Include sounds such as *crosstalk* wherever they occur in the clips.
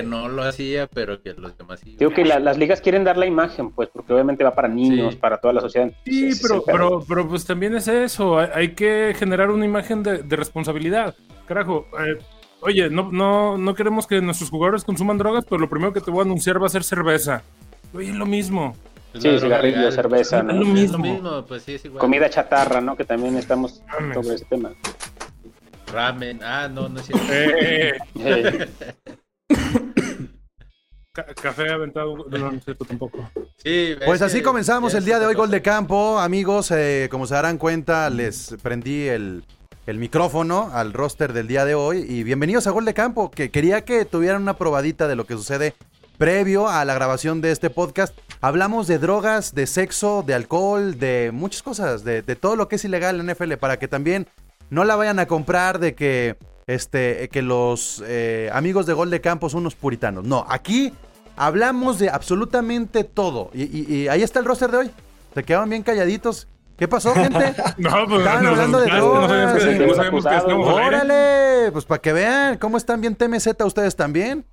que no lo hacía, pero que los demás sí. Digo que la- las ligas quieren dar la imagen, pues, porque obviamente va para niños, Sí. para toda la sociedad. Sí, pero, pero, pero pues también es eso. Hay, hay que generar una imagen de, de responsabilidad. Carajo, eh, oye, no, no, no queremos que nuestros jugadores consuman drogas, pero lo primero que te voy a anunciar va a ser cerveza. Oye, es lo mismo. Es Sí, cigarrillo, legal. cerveza, Es ¿no? lo Es mismo. lo mismo, pues sí, es igual. Comida chatarra, ¿no? Que también estamos sobre ese tema. Ramen. Ah, no, no es cierto. Eh, Eh, ca- *laughs* café aventado. No, no cierto tampoco. Sí, Pues es así que comenzamos el día de hoy, Gol de Campo. Amigos, eh, como se darán cuenta, les prendí el, el micrófono al roster del día de hoy. Y bienvenidos a Gol de Campo, que quería que tuvieran una probadita de lo que sucede previo a la grabación de este podcast. Hablamos de drogas, de sexo, de alcohol, de muchas cosas, de, de todo lo que es ilegal en NFL, para que también no la vayan a comprar de que, este, que los eh, amigos de Gol de Campo son unos puritanos. No, aquí hablamos de absolutamente todo. Y, y- y ahí está el roster de hoy. Se quedaron bien calladitos. ¿Qué pasó, gente? *laughs* No, pues Estaban hablando de no que- drogas, no sí. sabíamos que estábamos al aire. ¡Órale! Pues para que vean cómo están bien TMZ ustedes también.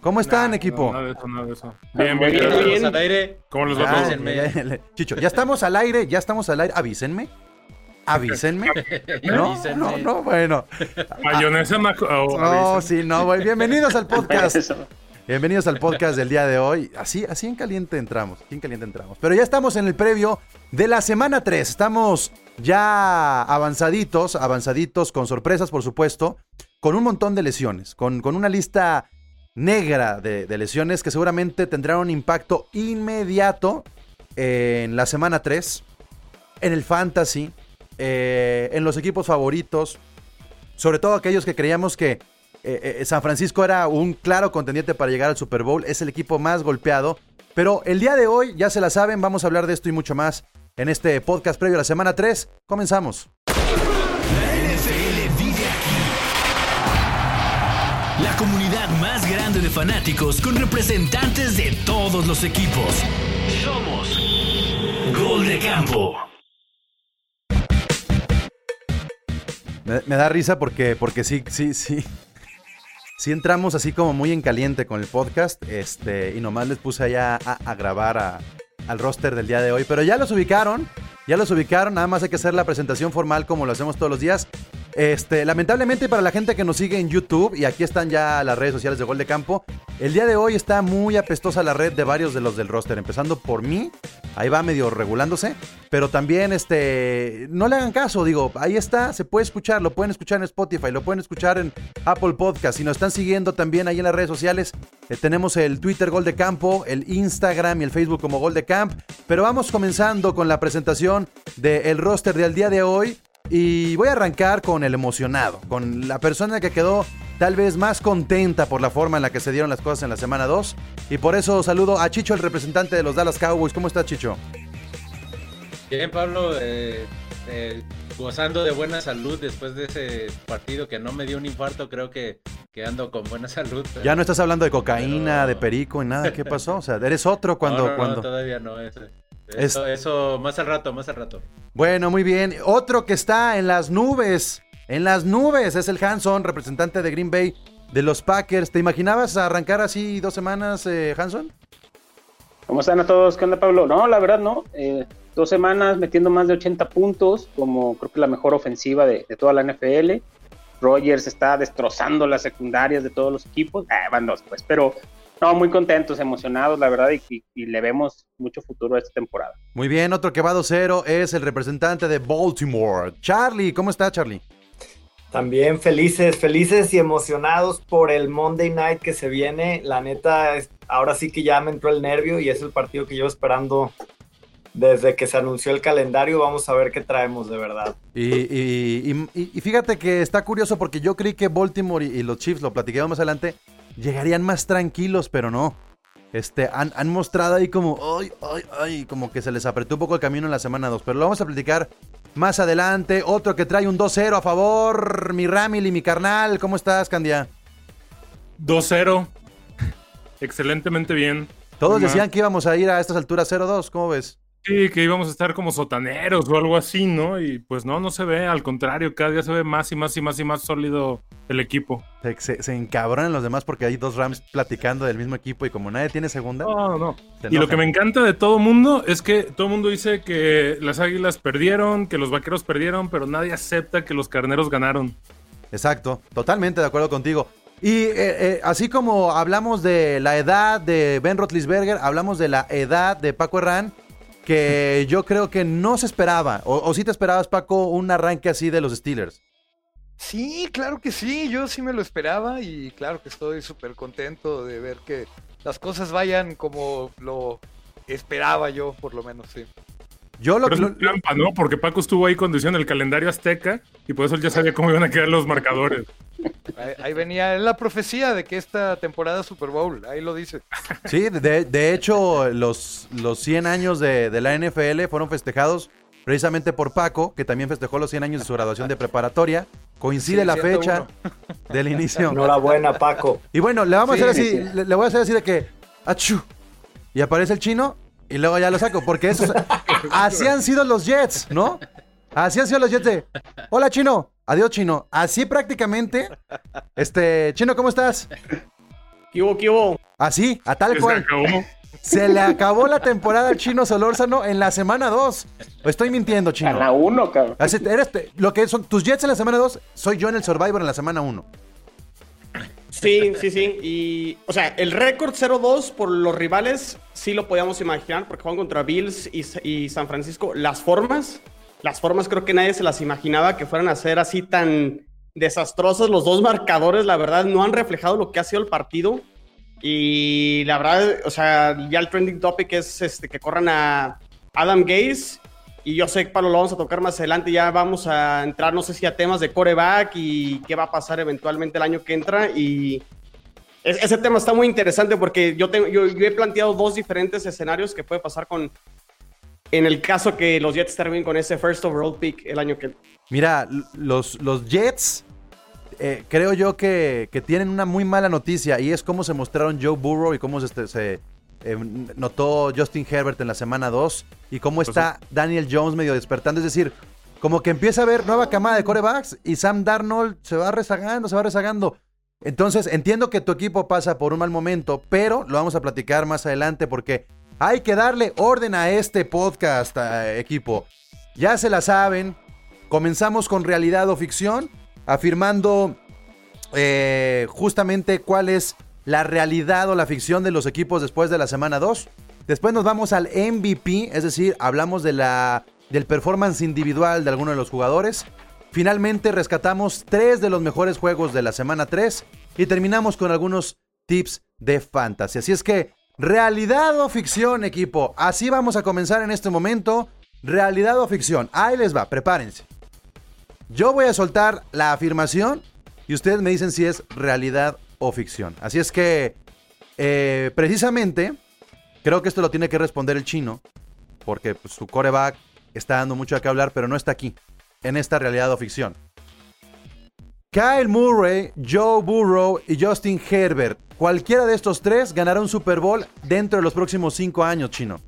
¿Cómo están, Nah, equipo? no, Nada de eso, nada de eso. Bien, bien. bien, Estamos al aire. ¿Cómo los va Ah, ya. Chicho, ya estamos al aire, ya estamos al aire. Avísenme. Avísenme. *laughs* No, no, no, bueno. Mayonesa oh, No, sí, no, güey. Bienvenidos al podcast. Bienvenidos al podcast del día de hoy. Así, así en caliente entramos, así en caliente entramos. Pero ya estamos en el previo de la semana 3. Estamos ya avanzaditos, avanzaditos, con sorpresas, por supuesto, con un montón de lesiones, con, con una lista negra de, de lesiones que seguramente tendrán un impacto inmediato en la semana 3, en el fantasy, eh, en los equipos favoritos, sobre todo aquellos que creíamos que eh, eh, San Francisco era un claro contendiente para llegar al Super Bowl, es el equipo más golpeado. Pero el día de hoy, ya se la saben, vamos a hablar de esto y mucho más en este podcast previo a la semana 3. Comenzamos. La NFL vive aquí. La comunidad más grande de fanáticos con representantes de todos los equipos. Somos Gol de Campo. Me, da risa porque, porque sí, sí, sí. Sí entramos así como muy en caliente con el podcast. Este, y nomás les puse allá a, a grabar a- al roster del día de hoy. Pero ya los ubicaron. Ya los ubicaron. Nada más hay que hacer la presentación formal como lo hacemos todos los días. Este, lamentablemente para la gente que nos sigue en YouTube, y aquí están ya las redes sociales de Gol de Campo, el día de hoy está muy apestosa la red de varios de los del roster, empezando por mí, ahí va medio regulándose, pero también este, no le hagan caso, digo, ahí está, se puede escuchar, lo pueden escuchar en Spotify, lo pueden escuchar en Apple Podcast, si nos están siguiendo también ahí en las redes sociales, eh, tenemos el Twitter Gol de Campo, el Instagram y el Facebook como Gol de Camp, pero vamos comenzando con la presentación del roster del día de hoy. Y voy a arrancar con el emocionado, con la persona que quedó tal vez más contenta por la forma en la que se dieron las cosas en la semana 2. Y por eso saludo a Chicho, el representante de los Dallas Cowboys. ¿Cómo está Chicho? Bien, Pablo, eh, eh, gozando de buena salud después de ese partido que no me dio un infarto, creo que, que ando con buena salud. pero- Ya no estás hablando de cocaína, Pero- de perico y nada. ¿Qué pasó? O sea, eres otro *laughs* cuando... No, no, no, cuando... todavía no. Eso, Es- eso, eso más al rato, más al rato. Bueno, muy bien. Otro que está en las nubes. En las nubes es el Hanson, representante de Green Bay de los Packers. ¿Te imaginabas arrancar así dos semanas, eh, Hanson? ¿Cómo están a todos? ¿Qué onda, Pablo? No, la verdad no. Eh, dos semanas metiendo más de 80 puntos, como creo que la mejor ofensiva de, de toda la NFL. Rogers está destrozando las secundarias de todos los equipos. Ah, van dos, pues, pero no, muy contentos, emocionados, la verdad, y, y- y le vemos mucho futuro a esta temporada. Muy bien, otro que va 2-0 es el representante de Baltimore. Charlie, ¿cómo está Charlie? También felices, felices y emocionados por el Monday Night que se viene. La neta, es- ahora sí que ya me entró el nervio y es el partido que llevo esperando desde que se anunció el calendario. Vamos a ver qué traemos de verdad. Y, y- y- y fíjate que está curioso porque yo creí que Baltimore y, y los Chiefs, lo platiquemos más adelante, llegarían más tranquilos, pero no. Este, han, han mostrado ahí como, ay, ay, ay, como que se les apretó un poco el camino en la semana 2. Pero lo vamos a platicar más adelante. Otro que trae un 2-0 a favor, mi Ramil y mi carnal. ¿Cómo estás, Candia? 2-0. Excelentemente bien. Todos decían que íbamos a ir a estas alturas 0-2, ¿cómo ves? Sí, que íbamos a estar como sotaneros o algo así, ¿no? Y pues no, no se ve, al contrario, cada día se ve más y más y más y más sólido el equipo. Se, se, se encabronan los demás porque hay dos Rams platicando del mismo equipo y como nadie tiene segunda. No, no. Y lo que me encanta de todo mundo es que todo mundo dice que las águilas perdieron, que los vaqueros perdieron, pero nadie acepta que los carneros ganaron. Exacto, totalmente de acuerdo contigo. Y eh, eh, así como hablamos de la edad de Ben Roethlisberger, hablamos de la edad de Paco Herrán, que yo creo que no se esperaba. O, o sí te esperabas, Paco, un arranque así de los Steelers. Sí, claro que sí, yo sí me lo esperaba y claro que estoy súper contento de ver que las cosas vayan como lo esperaba yo, por lo menos, sí. Yo lo, Pero es trampa, ¿no? Porque Paco estuvo ahí conduciendo el calendario azteca y por eso él ya sabía cómo iban a quedar los marcadores. Ahí, ahí venía la profecía de que esta temporada Super Bowl, ahí lo dice. Sí, de, de hecho, los, los 100 años de, de, la NFL fueron festejados precisamente por Paco, que también festejó los 100 años de su graduación de preparatoria. Coincide sí, la fecha del inicio. Enhorabuena, Paco. Y bueno, le vamos sí, a hacer así, sí, le, le, voy a hacer así de que, achú, y aparece el chino y luego ya lo saco, porque esos, así han sido los Jets, ¿no? Así han sido los Jets de, hola chino, adiós chino. Así prácticamente, este, chino, ¿cómo estás? ¿Qué hubo, qué hubo? Así, a tal cual. Se le acabó la temporada al chino Solórzano en la semana 2. Estoy mintiendo, chino. En la 1, cabrón. Así, eres, lo que son tus Jets en la semana 2, soy yo en el Survivor en la semana 1. Sí, sí, sí. Y, o sea, el récord 0-2 por los rivales sí lo podíamos imaginar porque juegan contra Bills y, San Francisco. Las formas, las formas creo que nadie se las imaginaba que fueran a ser así tan desastrosas. Los dos marcadores, la verdad, no han reflejado lo que ha sido el partido. Y la verdad, o sea, ya el trending topic es este, que corran a Adam Gaze. Y yo sé que Pablo lo vamos a tocar más adelante. Ya vamos a entrar, no sé si a temas de coreback y qué va a pasar eventualmente el año que entra. Y ese tema está muy interesante porque yo, tengo, yo, he planteado dos diferentes escenarios que puede pasar con. En el caso que los Jets terminen con ese first overall pick el año que. Mira, los, los Jets eh, creo yo que, que, tienen una muy mala noticia y es cómo se mostraron Joe Burrow y cómo se eh, notó Justin Herbert en la semana 2 y cómo está Daniel Jones medio despertando. Es decir, como que empieza a haber nueva camada de corebacks y Sam Darnold se va rezagando, se va rezagando. Entonces, entiendo que tu equipo pasa por un mal momento, pero lo vamos a platicar más adelante porque hay que darle orden a este podcast, a equipo. Ya se la saben. Comenzamos con realidad o ficción afirmando eh, justamente cuál es la realidad o la ficción de los equipos después de la semana 2. Después nos vamos al MVP, es decir, hablamos de la, del performance individual de alguno de los jugadores. Finalmente rescatamos tres de los mejores juegos de la semana 3 y terminamos con algunos tips de fantasy. Así es que, realidad o ficción, equipo. Así vamos a comenzar en este momento. Realidad o ficción. Ahí les va, prepárense. Yo voy a soltar la afirmación y ustedes me dicen si es realidad o ficción. Así es que, eh, precisamente, creo que esto lo tiene que responder el chino, porque pues, su coreback está dando mucho a qué hablar, pero no está aquí, en esta realidad o ficción. Kyle Murray, Joe Burrow y Justin Herbert. Cualquiera de estos tres ganará un Super Bowl dentro de los próximos cinco años, chino.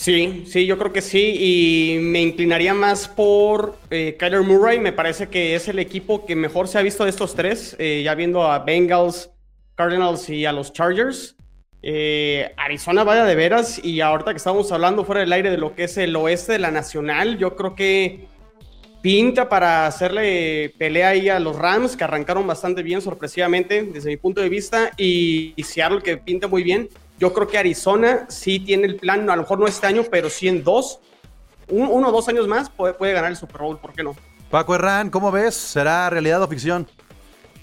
Sí, sí, yo creo que sí. Y me inclinaría más por eh, Kyler Murray. Me parece que es el equipo que mejor se ha visto de estos tres. Eh, ya viendo a Bengals, Cardinals y a los Chargers. Eh, Arizona vaya de veras. Y ahorita que estamos hablando fuera del aire de lo que es el oeste de la nacional, yo creo que pinta para hacerle pelea ahí a los Rams, que arrancaron bastante bien, sorpresivamente, desde mi punto de vista. Y, y Seattle, que pinta muy bien. Yo creo que Arizona sí tiene el plan, a lo mejor no este año, pero sí en dos, un, uno o dos años más puede, puede, ganar el Super Bowl, ¿por qué no? Paco Herrán, ¿cómo ves? ¿Será realidad o ficción?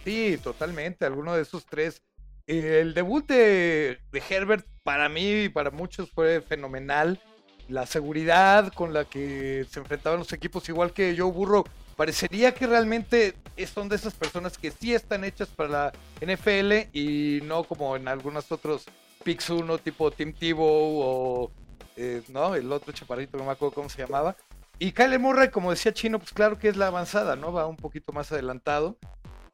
Sí, totalmente, alguno de esos tres. El debut de, de Herbert para mí y para muchos fue fenomenal. La seguridad con la que se enfrentaban los equipos, igual que Joe Burrow, parecería que realmente son de esas personas que sí están hechas para la NFL y no como en algunos otros Pix 1 tipo Tim Tebow o eh, no, el otro chaparrito, no me acuerdo cómo se llamaba. Y Kyle Murray, como decía Chino, pues claro que es la avanzada, ¿no? Va un poquito más adelantado,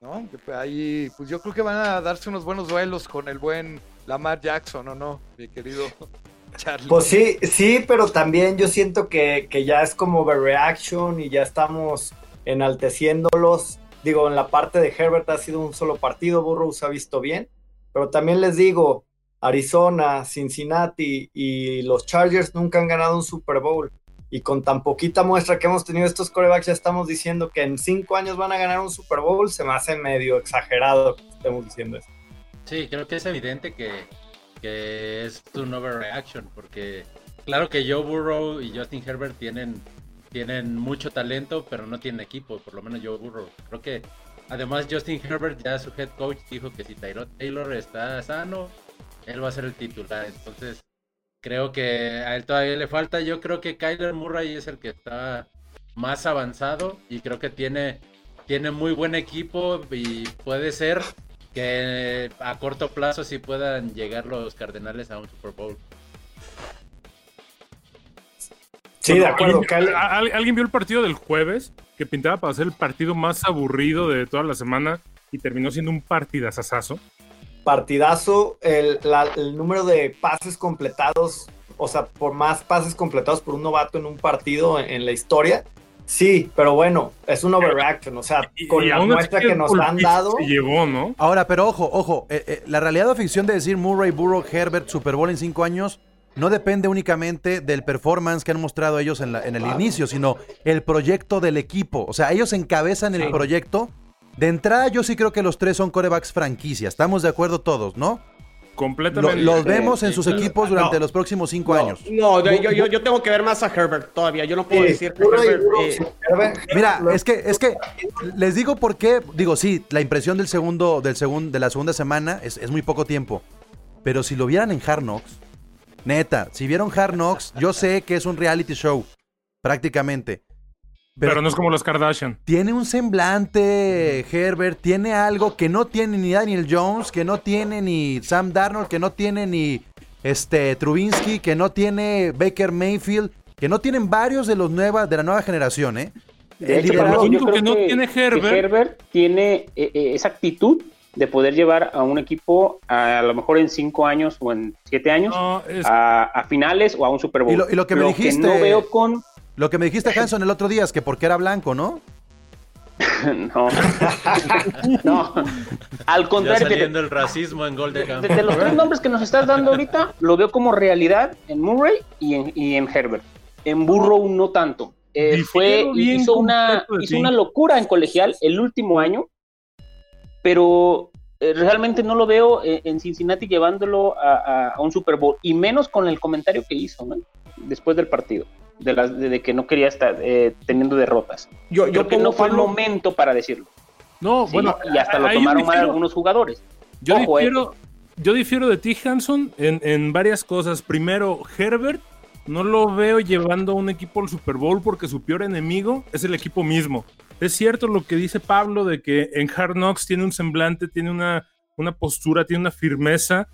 ¿no? Ahí, pues yo creo que van a darse unos buenos duelos con el buen Lamar Jackson, ¿o no, mi querido *laughs* Charlie. Pues sí, sí, pero también yo siento que, que ya es como overreaction y ya estamos enalteciéndolos. Digo, en la parte de Herbert ha sido un solo partido, Burrow se ha visto bien, pero también les digo, Arizona, Cincinnati y los Chargers nunca han ganado un Super Bowl. Y con tan poquita muestra que hemos tenido estos corebacks, ya estamos diciendo que en cinco años van a ganar un Super Bowl. Se me hace medio exagerado que estemos diciendo eso. Sí, creo que es evidente que, que es un overreaction, porque claro que Joe Burrow y Justin Herbert tienen, tienen mucho talento, pero no tienen equipo, por lo menos Joe Burrow. Creo que además Justin Herbert, ya su head coach, dijo que si Tyrod Taylor está sano, él va a ser el titular. Entonces, creo que a él todavía le falta. Yo creo que Kyler Murray es el que está más avanzado y creo que tiene, tiene muy buen equipo y puede ser que a corto plazo sí puedan llegar los Cardenales a un Super Bowl. Sí, de acuerdo. ¿Alguien, ¿Alguien vio el partido del jueves? Que pintaba para ser el partido más aburrido de toda la semana y terminó siendo un partidazazazo. Partidazo, el, la, el número de pases completados, o sea, por más pases completados por un novato en un partido en, en la historia, Sí, pero bueno, es un overreaction, o sea, con Y la muestra que que nos han dado. se llevó, ¿no? Ahora, pero ojo, ojo, eh, eh, la realidad o ficción de decir Murray, Burrow, Herbert, Super Bowl en cinco años no depende únicamente del performance que han mostrado ellos en, la- en el inicio, sino el proyecto del equipo. O sea, ellos encabezan el proyecto. De entrada, yo sí creo que los tres son corebacks franquicia. Estamos de acuerdo todos, ¿no? Lo- Completamente. los vemos en sus equipos durante No. los próximos cinco No, años. No, yo, yo, yo- yo tengo que ver más a Herbert todavía. Yo no puedo Sí, decir que Herbert, eh, Herbert- Mira, es que, es que les digo por qué. Digo, sí, la impresión del segundo, del segundo, de la segunda semana es, es muy poco tiempo. Pero si lo vieran en Hard Knocks, neta, si vieron Hard Knocks, yo sé que es un reality show, prácticamente. Pero, no es como los Kardashian. Tiene un semblante, Herbert, tiene algo que no tiene ni Daniel Jones, que no tiene ni Sam Darnold, que no tiene ni este Trubinsky, que no tiene Baker Mayfield, que no tienen varios de los nuevas de la nueva generación, ¿eh? De hecho, lo único creo que no tiene que Herbert- tiene eh, eh, esa actitud de poder llevar a un equipo a, a lo mejor en cinco años o en siete años No, es- a, a finales o a un Super Bowl. Y lo- y lo que me dijiste- no veo con Lo que me dijiste, Hanson, el otro día es que porque era blanco, ¿no? *laughs* no, *laughs* no, al Ya contrario, fíjate, saliendo el racismo en gol de de, de los tres nombres que nos estás dando ahorita, lo veo como realidad en Murray y en, y en Herbert. En Burrow no tanto. Eh, fue, hizo una, hizo una locura en colegial el último año, pero eh, realmente no lo veo eh, en Cincinnati llevándolo a, a- a un Super Bowl, y menos con el comentario que hizo ¿no? después del partido, de, las, de, de que no quería estar eh, teniendo derrotas. yo, Creo que no fue el momento para decirlo. no, Sí, bueno, y hasta lo tomaron mal algunos jugadores. Yo Ojo, eh. difiero, yo difiero de ti, Hanson, en, en varias cosas. Primero, Herbert no lo veo llevando a un equipo al Super Bowl porque su peor enemigo es el equipo mismo. Es cierto lo que dice Pablo de que en Hard Knocks tiene un semblante, tiene una, una postura, tiene una firmeza,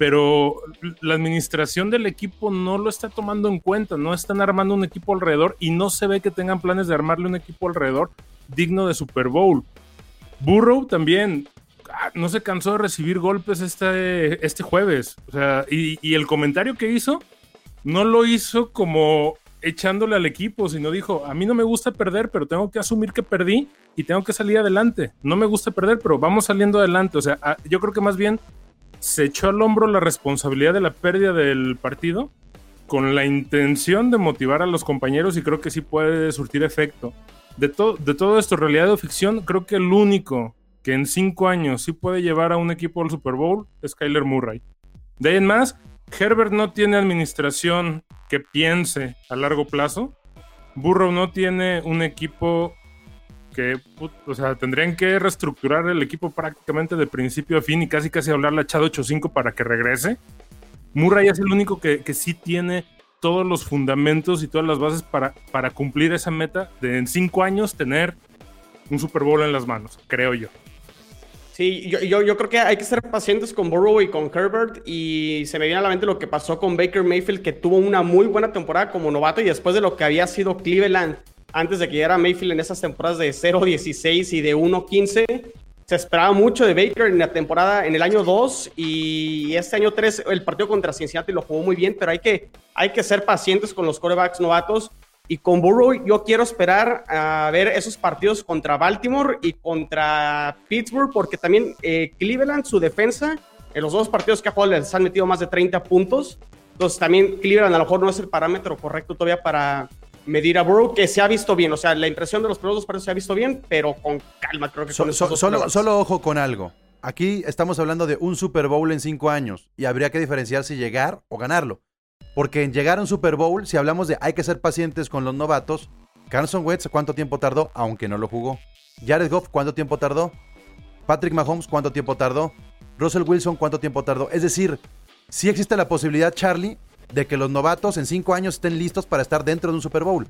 pero la administración del equipo no lo está tomando en cuenta, no están armando un equipo alrededor y no se ve que tengan planes de armarle un equipo alrededor digno de Super Bowl. Burrow también ah, no se cansó de recibir golpes este, este jueves. O sea, y, y el comentario que hizo no lo hizo como echándole al equipo, sino dijo, a mí no me gusta perder, pero tengo que asumir que perdí y tengo que salir adelante. No me gusta perder, pero vamos saliendo adelante. O sea, ah, yo creo que más bien se echó al hombro la responsabilidad de la pérdida del partido con la intención de motivar a los compañeros y creo que sí puede surtir efecto. De, de todo esto, realidad o ficción, creo que el único que en cinco años sí puede llevar a un equipo al Super Bowl es Kyler Murray. De ahí en más, Herbert no tiene administración que piense a largo plazo. Burrow no tiene un equipo que, o sea, tendrían que reestructurar el equipo prácticamente de principio a fin y casi casi hablarle a Chad 8-5 para que regrese. Murray es el único que, que sí tiene todos los fundamentos y todas las bases para, para cumplir esa meta de en cinco años tener un Super Bowl en las manos, creo yo. Sí, yo, yo, yo creo que hay que ser pacientes con Burrow y con Herbert y se me viene a la mente lo que pasó con Baker Mayfield que tuvo una muy buena temporada como novato y después de lo que había sido Cleveland antes de que llegara Mayfield en esas temporadas de 0-16 y de 1-15, se esperaba mucho de Baker en la temporada, en el año 2 y este año 3, el partido contra Cincinnati lo jugó muy bien, pero hay que, hay que ser pacientes con los corebacks novatos. Y con Burrow yo quiero esperar a ver esos partidos contra Baltimore y contra Pittsburgh, porque también eh, Cleveland, su defensa, en los dos partidos que ha jugado les han metido más de 30 puntos. Entonces también Cleveland a lo mejor no es el parámetro correcto todavía para, medir a Burrow, que se ha visto bien. O sea, la impresión de los primeros dos partidos se ha visto bien, pero con calma, creo que solo, solo, ojo con algo. Aquí estamos hablando de un Super Bowl en cinco años y habría que diferenciar si llegar o ganarlo. Porque en llegar a un Super Bowl, si hablamos de hay que ser pacientes con los novatos, Carson Wentz, ¿cuánto tiempo tardó? Aunque no lo jugó. Jared Goff, ¿cuánto tiempo tardó? Patrick Mahomes, ¿cuánto tiempo tardó? Russell Wilson, ¿cuánto tiempo tardó? Es decir, si existe la posibilidad, Charlie, de que los novatos en cinco años estén listos para estar dentro de un Super Bowl.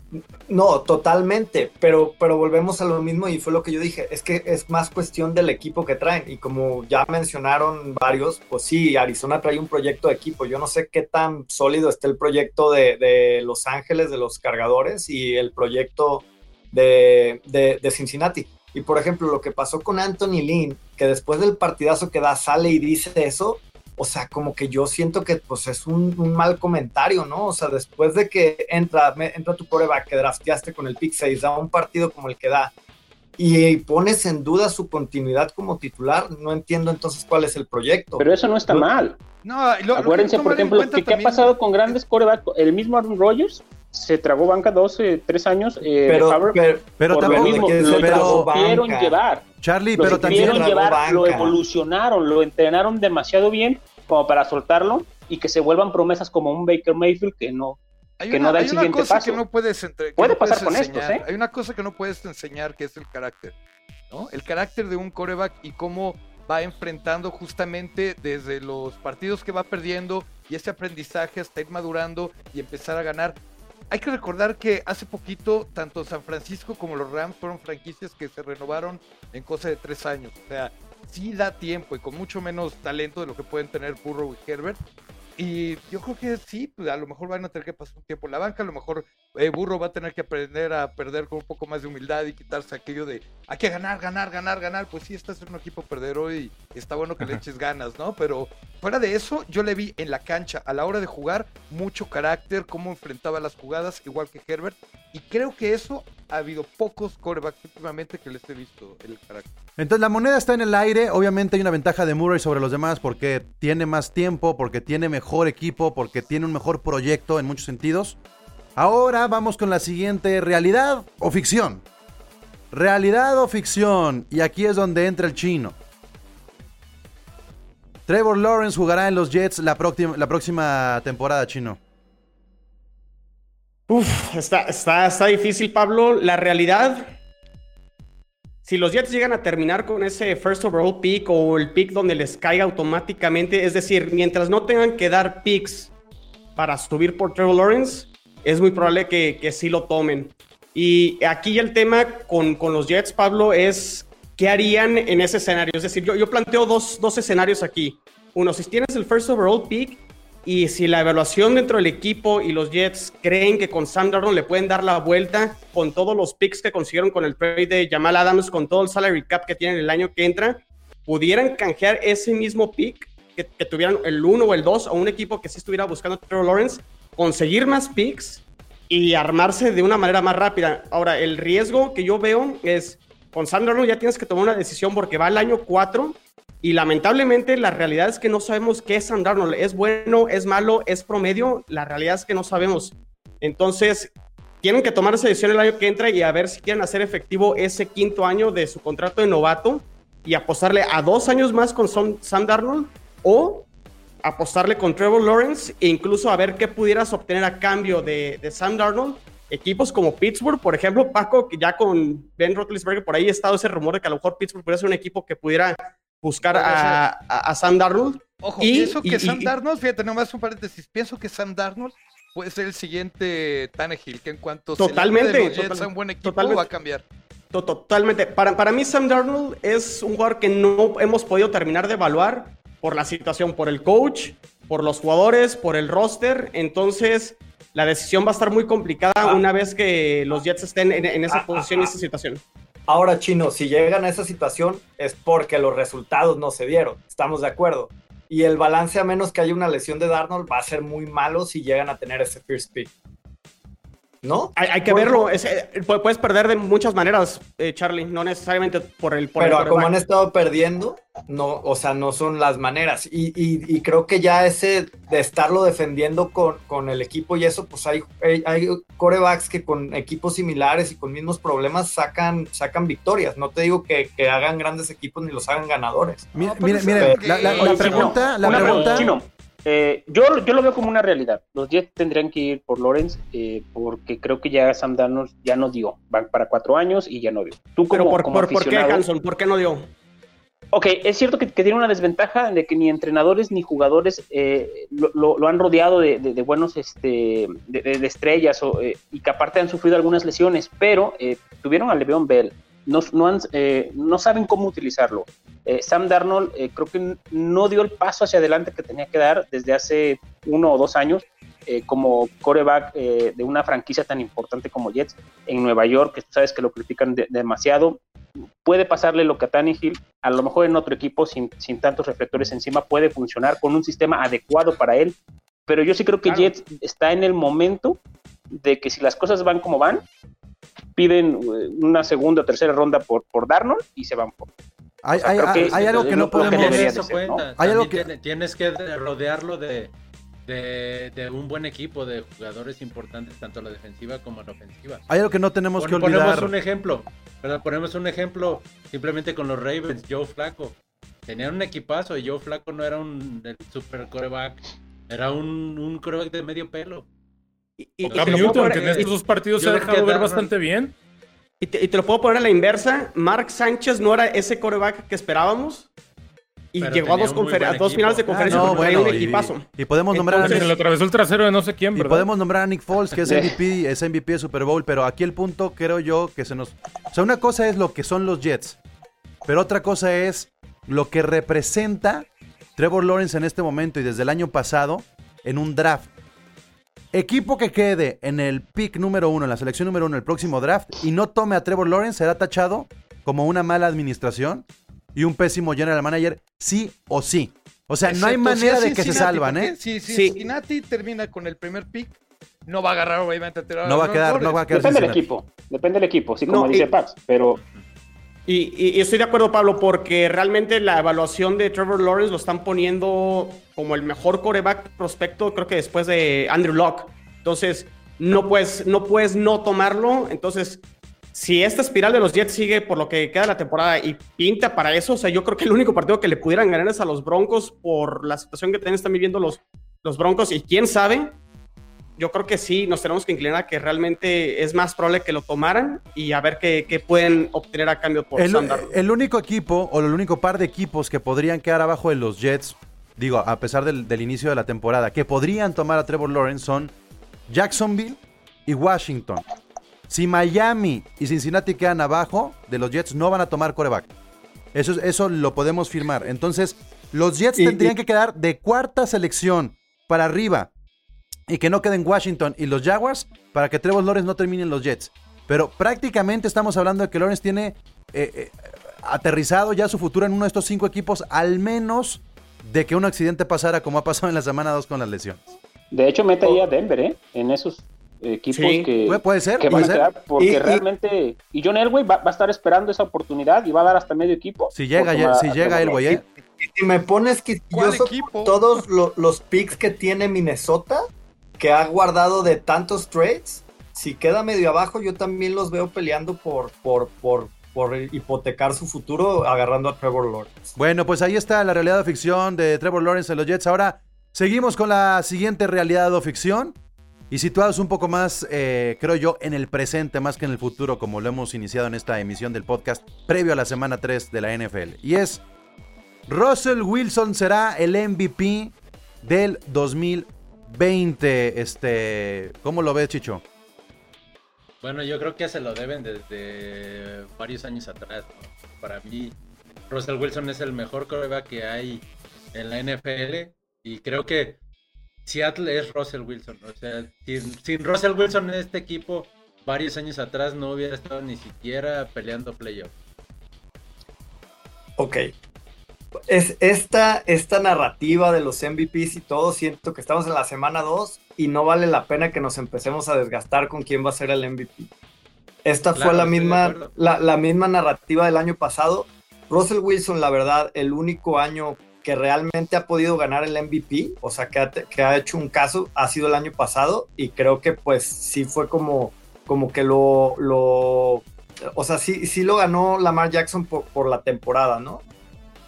No, totalmente, pero, pero volvemos a lo mismo y fue lo que yo dije, es que es más cuestión del equipo que traen y como ya mencionaron varios, pues sí, Arizona trae un proyecto de equipo, yo no sé qué tan sólido está el proyecto de, de Los Ángeles, de los cargadores y el proyecto de, de, de Cincinnati. Y por ejemplo, lo que pasó con Anthony Lynn, que después del partidazo que da sale y dice eso, o sea, como que yo siento que pues es un, mal comentario, ¿no? O sea, después de que entra, entra tu coreback que drafteaste con el pick 6 da un partido como el que da y pones en duda su continuidad como titular, no entiendo entonces cuál es el proyecto. Pero eso no está mal. No, Acuérdense, por ejemplo, ¿qué, ha pasado con grandes corebacks? El mismo Aaron Rodgers se tragó banca 12, 3 años. Eh, pero, pero, pero también lo, supieron llevar. Charlie, pero también llevar, lo evolucionaron, lo entrenaron demasiado bien como para soltarlo y que se vuelvan promesas como un Baker Mayfield que no, que no da el siguiente cosa paso. Que no puedes entre, Puede pasar con estos, ¿eh? Hay una cosa que no puedes enseñar que es el carácter, ¿no? El carácter de un coreback y cómo va enfrentando justamente desde los partidos que va perdiendo y ese aprendizaje hasta ir madurando y empezar a ganar. Hay que recordar que hace poquito tanto San Francisco como los Rams fueron franquicias que se renovaron en cosa de tres años. O sea, sí da tiempo y con mucho menos talento de lo que pueden tener Burrow y Herbert. Y yo creo que sí, pues a lo mejor van a tener que pasar un tiempo en la banca, a lo mejor eh, Burro va a tener que aprender a perder con un poco más de humildad y quitarse aquello de hay que ganar, ganar, ganar, ganar. Pues sí, estás en un equipo perdedor y está bueno que le eches ganas, ¿no? Pero fuera de eso, yo le vi en la cancha a la hora de jugar mucho carácter, cómo enfrentaba las jugadas, igual que Herbert. Y creo que eso ha habido pocos corebacks últimamente que les he visto el carácter. Entonces la moneda está en el aire. Obviamente hay una ventaja de Murray sobre los demás porque tiene más tiempo, porque tiene mejor equipo, porque tiene un mejor proyecto en muchos sentidos. Ahora vamos con la siguiente, realidad o ficción. Realidad o ficción. Y aquí es donde entra el chino. Trevor Lawrence jugará en los Jets la, próxima, temporada, chino. Uf, está difícil, Pablo. La realidad, si los Jets llegan a terminar con ese first overall pick o el pick donde les caiga automáticamente, es decir, mientras no tengan que dar picks para subir por Trevor Lawrence, es muy probable que, que sí lo tomen. Y aquí el tema con, con, los Jets, Pablo, es qué harían en ese escenario. Es decir, yo, yo planteo dos, dos escenarios aquí. Uno, si tienes el first overall pick y si la evaluación dentro del equipo y los Jets creen que con Sam Darnold le pueden dar la vuelta con todos los picks que consiguieron con el trade de Jamal Adams, con todo el salary cap que tienen el año que entra, pudieran canjear ese mismo pick que, que tuvieran el 1 o el 2 a un equipo que sí estuviera buscando a Trevor Lawrence conseguir más picks y armarse de una manera más rápida. Ahora, el riesgo que yo veo es, con Sandro ya tienes que tomar una decisión porque va el año 4 y lamentablemente la realidad es que no sabemos qué es Sandro ¿Es bueno, es malo, es promedio? La realidad es que no sabemos. Entonces, tienen que tomar esa decisión el año que entra y a ver si quieren hacer efectivo ese quinto año de su contrato de novato y apostarle a dos años más con Sam Darnold o apostarle con Trevor Lawrence e incluso a ver qué pudieras obtener a cambio de, Sam Darnold. Equipos como Pittsburgh, por ejemplo, Paco, que ya con Ben Roethlisberger por ahí ha estado ese rumor de que a lo mejor Pittsburgh pudiera ser un equipo que pudiera buscar a, Sam Darnold. Ojo, y, pienso que Sam Darnold, fíjate, nomás un paréntesis, pienso que Sam Darnold puede ser el siguiente Tannehill, que en cuanto totalmente, se le de un buen equipo va a cambiar. Totalmente. Para, para mí Sam Darnold es un jugador que no hemos podido terminar de evaluar por la situación, por el coach, por los jugadores, por el roster. Entonces, la decisión va a estar muy complicada ah. una vez que los Jets estén en, esa ah, posición y ah, esa situación. Ahora, Chino, si llegan a esa situación es porque los resultados no se dieron, estamos de acuerdo. Y el balance, a menos que haya una lesión de Darnold, va a ser muy malo si llegan a tener ese first pick. ¿No? Hay, hay que verlo. Es, eh, pu- puedes perder de muchas maneras, eh, Charlie. No necesariamente por el. Por el Pero como han estado perdiendo, no, o sea, no son las maneras. Y, y- y creo que ya ese de estarlo defendiendo con, con el equipo y eso, pues hay, hay, hay corebacks que con equipos similares y con mismos problemas sacan, sacan victorias. No te digo que, que hagan grandes equipos ni los hagan ganadores. Mi- No, la, la- la Oye, pregunta, la pregunta, Chino, eh, yo, yo lo veo como una realidad. Los Jets tendrían que ir por Lawrence eh, porque creo que ya Sam Darnold ya no dio. Van para cuatro años y ya no dio. Tú como, Pero por, como por, ¿por qué, Hanson? ¿Por qué no dio? Ok, es cierto que, que tiene una desventaja de que ni entrenadores ni jugadores eh, lo, lo- lo han rodeado de, de- de buenos este, de, de- de estrellas o, eh, y que aparte han sufrido algunas lesiones, pero eh, tuvieron a Le'Veon Bell, no, no, han- eh, no saben cómo utilizarlo. Eh, Sam Darnold eh, creo que no dio el paso hacia adelante que tenía que dar desde hace uno o dos años como coreback de una franquicia tan importante como Jets en Nueva York, que tú sabes que lo critican de- demasiado. Puede pasarle lo que a Tannehill, a lo mejor en otro equipo sin, sin tantos reflectores encima puede funcionar con un sistema adecuado para él, pero yo sí creo que Claro. Jets está en el momento de que si las cosas van como van, piden eh, una segunda o tercera ronda por, por Darnold y se van por. hay, o sea, hay- algo que no podemos... Hay algo que- tiene- tienes que rodearlo de, de, de un buen equipo de jugadores importantes, tanto la defensiva como la ofensiva. Hay algo que no tenemos que Pon- ponemos olvidar. un ejemplo, ¿verdad? ponemos un ejemplo simplemente con los Ravens, Joe Flaco. Tenían un equipazo y Joe Flaco no era un super coreback, era un, un coreback de medio pelo. Y, Cam Newton, poner- que en y- estos dos partidos se ha dejado ver bastante bien. y te, y te lo puedo poner a la inversa. Mark Sánchez no era ese coreback que esperábamos. Y Pero llegó a dos, a dos finales de Ah, conferencia no, porque traía bueno, un y, equipazo. y podemos nombrar a Entonces- Se le atravesó el trasero de no sé quién, Y podemos nombrar a Nick Foles, que es. MVP, es MVP de Super Bowl, pero aquí el punto creo yo que se nos... O sea, una cosa es lo que son los Jets, pero otra cosa es lo que representa Trevor Lawrence en este momento y desde el año pasado en un draft. Equipo que quede en el pick número uno, en la selección número uno, el próximo draft, y no tome a Trevor Lawrence, será tachado como una mala administración y un pésimo general manager, sí o sí. O sea, no hay si manera de que se salvan, ¿eh? Si, si Sí. Cincinnati termina con el primer pick, no va a agarrar obviamente a tirar No va a quedar, no va a quedar Depende del equipo, depende del equipo, sí, como No, dice y- Pax, pero Y, estoy de acuerdo, Pablo, porque realmente la evaluación de Trevor Lawrence lo están poniendo como el mejor coreback prospecto, creo que después de Andrew Locke. Entonces, no puedes, no puedes no tomarlo. Entonces, si esta espiral de los Jets sigue por lo que queda la temporada y pinta para eso, o sea, yo creo que el único partido que le pudieran ganar es a los Broncos por la situación que también están viviendo los, los Broncos. Y quién sabe, yo creo que sí, nos tenemos que inclinar a que realmente es más probable que lo tomaran y a ver qué, qué pueden obtener a cambio por El, el único equipo o el único par de equipos que podrían quedar abajo de los Jets, digo, a pesar del, del inicio de la temporada, que podrían tomar a Trevor Lawrence son Jacksonville y Washington. Si Miami y Cincinnati quedan abajo de los Jets, no van a tomar coreback. Eso, es- eso lo podemos firmar. Entonces, los Jets Y- tendrían y- que quedar de cuarta selección para arriba y que no queden Washington y los Jaguars para que Trevor Lawrence no termine en los Jets. Pero prácticamente estamos hablando de que Lawrence tiene eh, eh, aterrizado ya su futuro en uno de estos cinco equipos, al menos de que un accidente pasara como ha pasado en la semana 2 con las lesiones. de hecho mete ahí a Denver, ¿eh? En esos equipos Sí. que, Puede, puede ser, que van puede a ser. quedar, porque Y- realmente, y John Elway va, va a estar esperando esa oportunidad y va a dar hasta medio equipo. Si llega, ya- si llega Elway. ¿eh? Si me pones ¿Cuál quisquilloso equipo? todos lo- los picks que tiene Minnesota, que ha guardado de tantos trades, si queda medio abajo, yo también los veo peleando por, por, por, por hipotecar su futuro agarrando a Trevor Lawrence. Bueno, pues ahí está la realidad o ficción de Trevor Lawrence en los Jets. Ahora seguimos con la siguiente realidad o ficción y situados un poco más, eh, creo yo, en el presente más que en el futuro, como lo hemos iniciado en esta emisión del podcast previo a la semana 3 de la NFL. Y es, Russell Wilson será el MVP del 2020. Este, ¿Cómo lo ves, Chicho? Bueno, yo creo que se lo deben desde varios años atrás. ¿no? Para mí, Russell Wilson es el mejor coreback que hay en la NFL y creo que Seattle es Russell Wilson. O sea, sin, sin Russell Wilson en este equipo varios años atrás no hubiera estado ni siquiera peleando playoff. Ok. Es esta, esta narrativa de los MVPs y todo, siento que estamos en la semana 2 y no vale la pena que nos empecemos a desgastar con quién va a ser el MVP. Esta Claro, fue la misma, la, la misma narrativa del año pasado. Russell Wilson, la verdad, el único año que realmente ha podido ganar el MVP, o sea, que ha, te- que ha hecho un caso, ha sido el año pasado y creo que pues sí fue como, como que lo, lo, o sea, sí, sí lo ganó Lamar Jackson por, por la temporada, ¿no?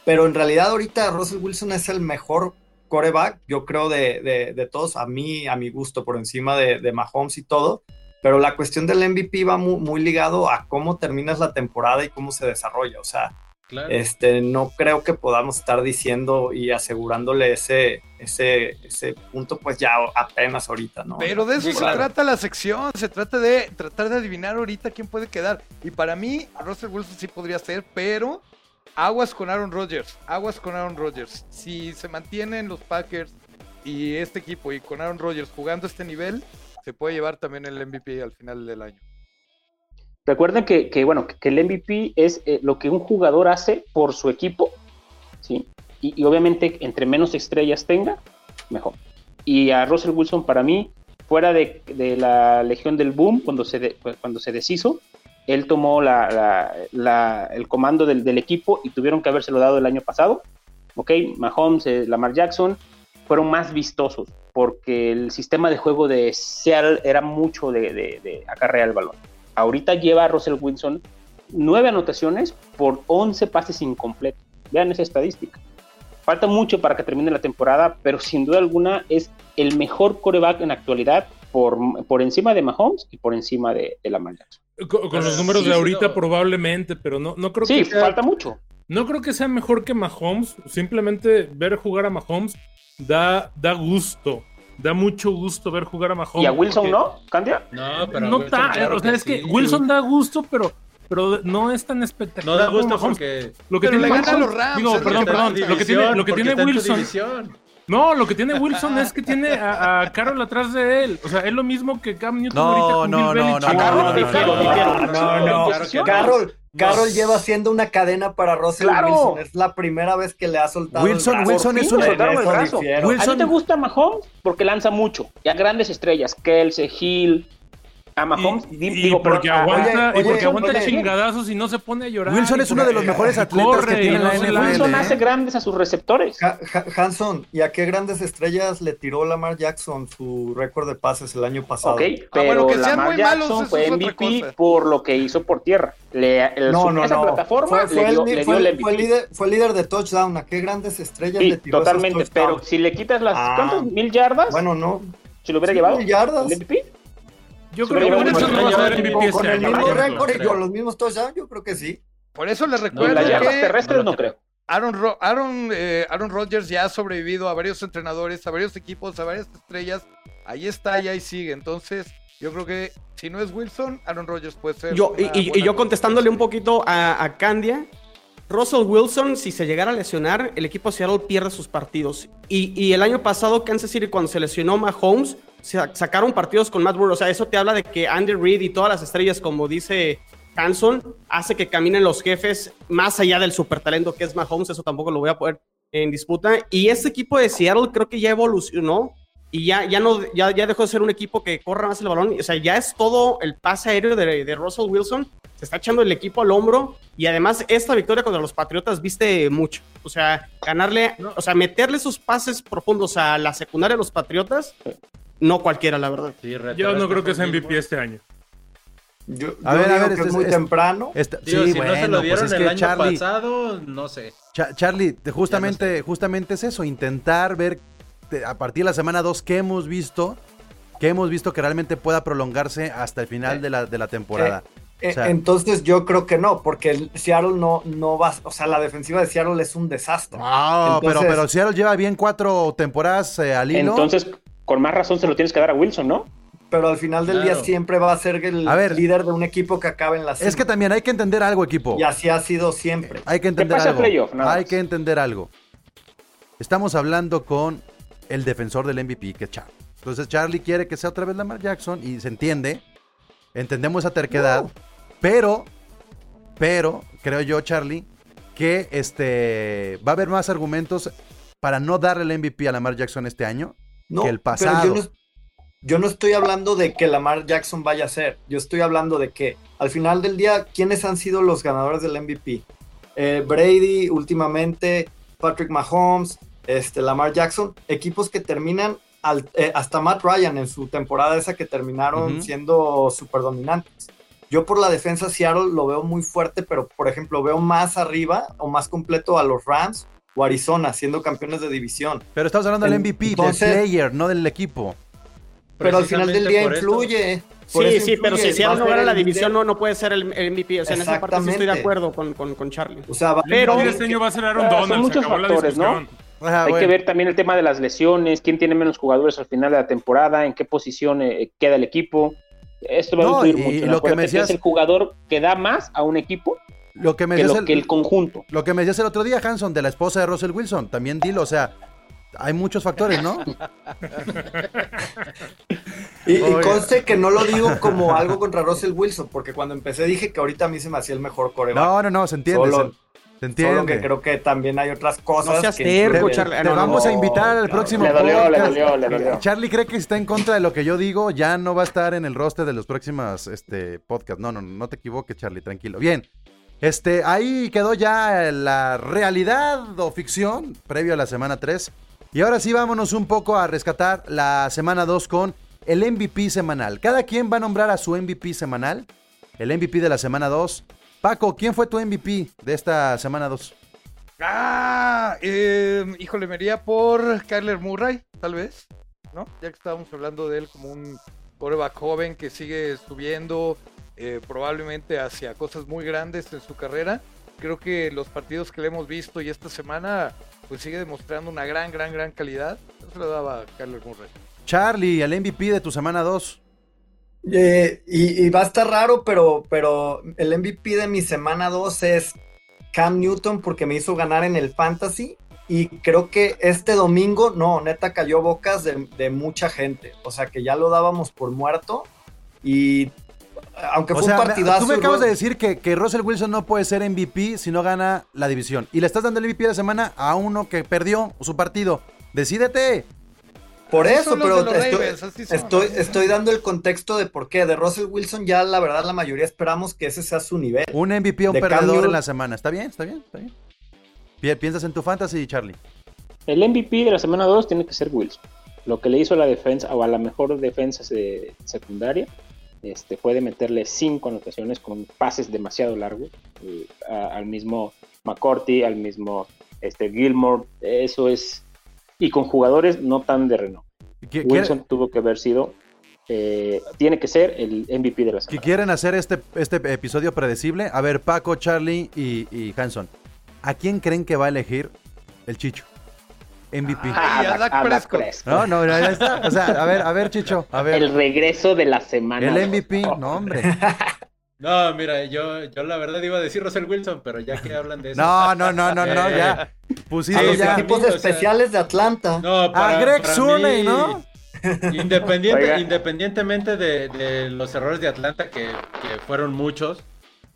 Pero en realidad ahorita Russell Wilson es el mejor coreback, yo creo, de, de- de todos, a mí, a mi gusto, por encima de, de Mahomes y todo. Pero la cuestión del MVP va muy, muy ligado a cómo terminas la temporada y cómo se desarrolla. O sea, Claro. este, no creo que podamos estar diciendo y asegurándole ese, ese, ese punto, pues ya apenas ahorita, ¿no? Pero de eso se trata la sección, se trata de tratar de adivinar ahorita quién puede quedar. Y para mí, Russell Wilson sí podría ser, pero aguas con Aaron Rodgers, aguas con Aaron Rodgers. Si se mantienen los Packers y este equipo y con Aaron Rodgers jugando este nivel, se puede llevar también el MVP al final del año. Recuerden que, que, bueno, que el MVP es eh, lo que un jugador hace por su equipo, ¿sí? Y, y obviamente, entre menos estrellas tenga, mejor. Y a Russell Wilson, para mí, fuera de, de la Legión del Boom, cuando se, de- cuando se deshizo, él tomó el comando del, equipo y tuvieron que habérselo dado el año pasado. ¿Ok? Mahomes, eh, Lamar Jackson fueron más vistosos porque el sistema de juego de Seattle era mucho de, acarrear el balón. Ahorita lleva a Russell Wilson nueve anotaciones por 11 pases incompletos. Vean esa estadística. Falta mucho para que termine la temporada, pero sin duda alguna es el mejor coreback en actualidad por, por encima de Mahomes y por encima de, de Lamar Jackson. Con, los números sí, de sí, ahorita no. probablemente, pero no, no creo Sí, que sea, falta mucho. no creo que sea mejor que Mahomes. Simplemente ver jugar a Mahomes da, da gusto. Da mucho gusto ver jugar a Mahomes. ¿Y a Wilson porque- no, Candia? No, pero no Wilson, ta- claro o sea, que es que sí. Wilson da gusto, pero, pero no es tan No espectacular. da como gusto Mahomes. porque Lo que Pero tiene le los Rams, digo, perdón, perdón. Lo que tiene, lo que tiene Wilson. división. No, lo que tiene Wilson es que tiene a, a Carroll atrás de él. O sea, es lo mismo que Cam Newton No, ahorita con no, no, Belichick. no, no, no, no, no. Carroll, Carroll No. lleva haciendo una cadena para Russell Claro. Wilson. Es la primera vez que le ha soltado Wilson- el brazo. Wilson es una-. Wilson- ¿A ti te gusta Mahomes? Porque lanza mucho. Y a grandes estrellas. Kelsey, Hill. A Mahomes, Y, digo, porque aguanta, oye, y porque oye, aguanta chingadazos y no se pone a llorar. Wilson es uno de los mejores atletas corre que tiene la no NFL. lanza. Wilson ¿eh? hace grandes a sus receptores. Ha- Ha- Hanson, ¿y a qué grandes estrellas le tiró Lamar Jackson su récord de pases el año pasado? Ok, Ah, pero bueno, que sean Lamar muy malos, Jackson eso fue MVP por lo que hizo por tierra. Le, el- No, su- no, esa no. plataforma Fue, fue le dio, el, le dio fue- el fue MVP. líder, fue líder de touchdown. ¿A qué grandes estrellas Sí, le tiró totalmente. Pero si le quitas las Ah. ¿cuántas mil yardas, Bueno, no. si lo hubiera sí, llevado mil yardas. el MVP. Yo creo que Wilson bueno, no va a ser con- MVP Con, con el mismo no récord y con los mismos touchdowns, yo creo que sí. Por eso les No, recuerdo yardas que terrestres no no creo. Aaron, Ro- Aaron, eh, Aaron Rodgers ya ha sobrevivido a varios entrenadores, a varios equipos, a varias estrellas. Ahí está y ahí sigue. Entonces, yo creo que si no es Wilson, Aaron Rodgers puede ser. Yo, y, y- y yo contestándole un poquito a, a Candia, Russell Wilson, si se llegara a lesionar, el equipo de Seattle pierde sus partidos. Y, y el año pasado, Kansas City, cuando se lesionó Mahomes, sacaron partidos con Matt Burrow. O sea, eso te habla de que Andy Reid y todas las estrellas, como dice Hanson, hace que caminen los jefes más allá del supertalento que es Mahomes. Eso tampoco lo voy a poner en disputa. Y este equipo de Seattle creo que ya evolucionó y ya, ya, no, ya, ya dejó de ser un equipo que corra más el balón. O sea, ya es todo el pase aéreo de, de Russell Wilson. Se está echando el equipo al hombro. Y además, esta victoria contra los Patriotas viste mucho. O sea, ganarle, o sea, meterle esos pases profundos a la secundaria de los Patriotas, no cualquiera, la verdad. Sí, Yo no creo que sea MVP este año. Yo, A yo ver, a digo ver, que este es muy es- temprano. Digo, sí, si no se lo pues dieron el año Charlie, pasado, no sé. Cha- Charlie, te- justamente, justamente es eso, intentar ver te- a partir de la semana 2 que hemos visto, que hemos visto que realmente pueda prolongarse hasta el final de la, de la temporada. Eh, O sea- Entonces yo creo que no, porque el Seattle no, no va, o sea, la defensiva de Seattle es un desastre. Ah, pero, Entonces- pero Seattle lleva bien cuatro temporadas eh, al hilo. Entonces, con más razón se lo tienes que dar a Wilson, ¿no? Pero al final del Claro. día siempre va a ser el A ver. líder de un equipo que acabe en la cima. es que también hay que entender algo, equipo. Y así ha sido siempre. Hay que entender pasa algo. playoff, Hay que entender algo. Estamos hablando con el defensor del MVP, que es Charlie. Entonces Charlie quiere que sea otra vez Lamar Jackson y se entiende. Entendemos esa terquedad, pero, pero, creo yo, Charlie, que este va a haber más argumentos para no darle el MVP a Lamar Jackson este año No, que el pero yo no, yo no estoy hablando de que Lamar Jackson vaya a ser. Yo estoy hablando de que al final del día, ¿quiénes han sido los ganadores del MVP? Eh, Brady últimamente, Patrick Mahomes, este, Lamar Jackson, equipos que terminan al- eh, hasta Matt Ryan en su temporada esa que terminaron siendo super dominantes. Yo por la defensa Seattle lo veo muy fuerte, pero por ejemplo veo más arriba o más completo a los Rams o Arizona siendo campeones de división. Pero estamos hablando del MVP, entonces- del player, no del equipo. Pero al final del día por esto- influye. Por Sí, sí, pero si Seattle Va no gana la división, no, no puede ser el, el MVP. O sea, en esa parte sí estoy de acuerdo con, con, con Charlie. O sea, va- Pero- este año va a ser Aaron son Donald. Se muchos factores, ¿no? Ajá, Hay bueno. que ver también el tema de las lesiones, quién tiene menos jugadores al final de la temporada, en qué posición eh, queda el equipo. Esto va No, a influir y- mucho. y lo que me decías- es el jugador que da más a un equipo Lo que me que, lo, el- que el conjunto. Lo que me decías el otro día, Hanson, de la esposa de Russell Wilson, también dilo, o sea, hay muchos factores, ¿no? *laughs* Y, conste que no lo digo como algo contra Russell Wilson, porque cuando empecé dije que ahorita a mí se me hacía el mejor coreback. No, no, no, se entiende, Solo- se, se entiende. Solo que creo que también hay otras cosas. No seas que terco. Charlie. Te no, no, vamos a no, invitar al cabrón. próximo Le dolió, le dolió, le dolió. Charlie cree que está en contra de lo que yo digo, ya no va a estar en el roster de los próximos este, podcasts. No, no, no te equivoques, Charlie, tranquilo. Bien, este, ahí quedó ya la realidad o ficción previo a la semana 3. Y ahora sí, vámonos un poco a rescatar la semana 2 con el MVP semanal. Cada quien va a nombrar a su MVP semanal, el MVP de la semana 2. Paco, ¿quién fue tu MVP de esta semana 2? Ah, eh, híjole, me por Kyler Murray, tal vez, ¿no? Ya que estábamos hablando de él como un coreback joven que sigue subiendo eh, probablemente hacia cosas muy grandes en su carrera. Creo que los partidos que le hemos visto y esta semana, pues sigue demostrando una gran, gran, gran calidad. Eso le daba a Kyler Murray. Charlie, el MVP de tu semana 2. Eh, y, y va a estar raro, pero, pero el MVP de mi semana 2 es Cam Newton porque me hizo ganar en el Fantasy. Y creo que este domingo, no, neta cayó bocas de, de mucha gente. O sea que ya lo dábamos por muerto. Y aunque O fue sea, un partidazo. tú me acabas de decir que, que Russell Wilson no puede ser MVP si no gana la división. Y le estás dando el MVP de la semana a uno que perdió su partido. Decídete. Por eso, pero estoy, estoy, dando el contexto de por qué. De Russell Wilson ya la verdad la mayoría esperamos que ese sea su nivel. Un MVP a un De perdedor en la semana. ¿Está bien? ¿Está bien? ¿Está bien? Pi- ¿Piensas en tu fantasy, Charlie? El MVP de la semana 2 tiene que ser Wilson. Lo que le hizo a la defensa, o a la mejor defensa de secundaria, este, fue de meterle cinco anotaciones con pases demasiado largos eh, a- al mismo McCourty, al mismo este, Gilmore. Eso es. Y con jugadores no tan de renombre. ¿Qui- Wilson tuvo que haber sido. eh, tiene que ser el MVP de la ¿qui- semana. ¿Quieren hacer este, este episodio predecible? A ver, Paco, Charlie y, y Hanson. ¿A quién creen que va a elegir el Chicho? MVP. Ah, y a Dak a Dak Prescott. Prescott. No, no, ya está. O sea, a ver, a ver, Chicho. A ver. El regreso de la semana. El. MVP, Oh. no, hombre. *laughs* No, mira, yo, yo la verdad iba a decir Russell Wilson, pero ya que hablan de eso. No, no, no, no, no, ya. A *laughs* Pusiste los ya. equipos o sea, especiales de Atlanta. No, A para, Greg para Surney, mí, ¿no? Independiente, Oiga. independientemente de, de los errores de Atlanta, que, que fueron muchos,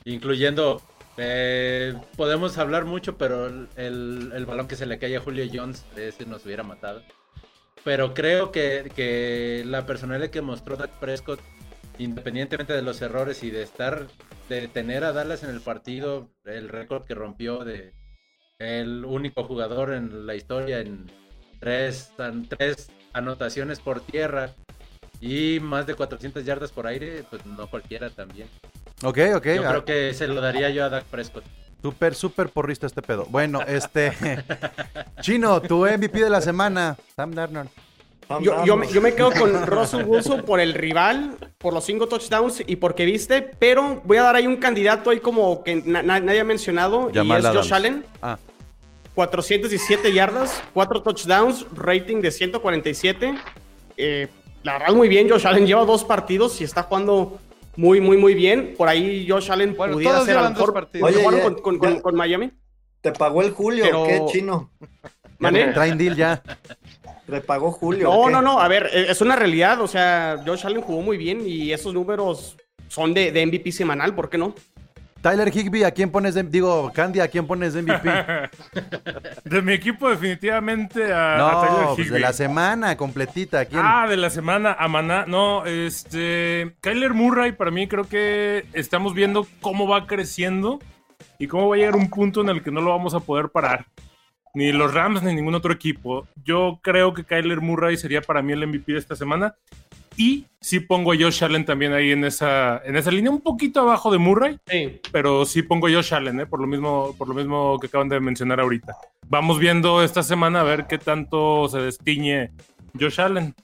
incluyendo, eh, podemos hablar mucho, pero el, balón que se le cae a Julio Jones, ese nos hubiera matado. Pero creo que, la personalidad que mostró Dak Prescott, independientemente de los errores y de estar, de tener a Dallas en el partido, el récord que rompió de el único jugador en la historia en tres anotaciones por tierra y más de 400 yardas por aire, pues no cualquiera también. Ok, ok. Yo ah, creo que se lo daría yo a Dak Prescott. Súper, súper porrista este pedo. Bueno, este. *laughs* Chino, tu MVP de la semana. Sam Darnold. Yo, yo me, yo me quedo con *laughs* Russell Wilson por el rival, por los cinco touchdowns y porque viste, pero voy a dar ahí un candidato ahí como que na- na- nadie ha mencionado Jamal y es Josh. Allen. Ah, 417 yardas, 4 touchdowns, rating de 147. Eh, la verdad, muy bien. Josh Allen lleva dos partidos y está jugando muy, muy, muy bien. Por ahí Josh Allen Bueno, pudiera todos ser a mejor. Oye, jugaron ya- con, con- ya- con Miami. Te pagó el Julio, Pero- ¿qué chino? *laughs* ¿Mané? traen deal ya. Te pagó Julio. No, no, no. A ver, eh, es una realidad. O sea, Josh Allen jugó muy bien y esos números son de, de MVP semanal, ¿por qué no? Tyler Higby, ¿a quién pones de, digo, Candy, ¿a quién pones de MVP? *laughs* De mi equipo, definitivamente a, a no, Tyler pues de la semana completita, ¿a quién? Ah, de la semana a Maná. No, este. Kyler Murray, para mí, creo que estamos viendo cómo va creciendo y cómo va a llegar un punto en el que no lo vamos a poder parar. Ni los Rams ni ningún otro equipo. Yo creo que Kyler Murray sería para mí el MVP de esta semana. Y sí pongo a Josh Allen también ahí en esa, en esa línea, un poquito abajo de Murray, Sí. pero sí pongo a Josh Allen, ¿eh? por, lo mismo, por lo mismo que acaban de mencionar ahorita. Vamos viendo esta semana a ver qué tanto se destiñe Josh Allen.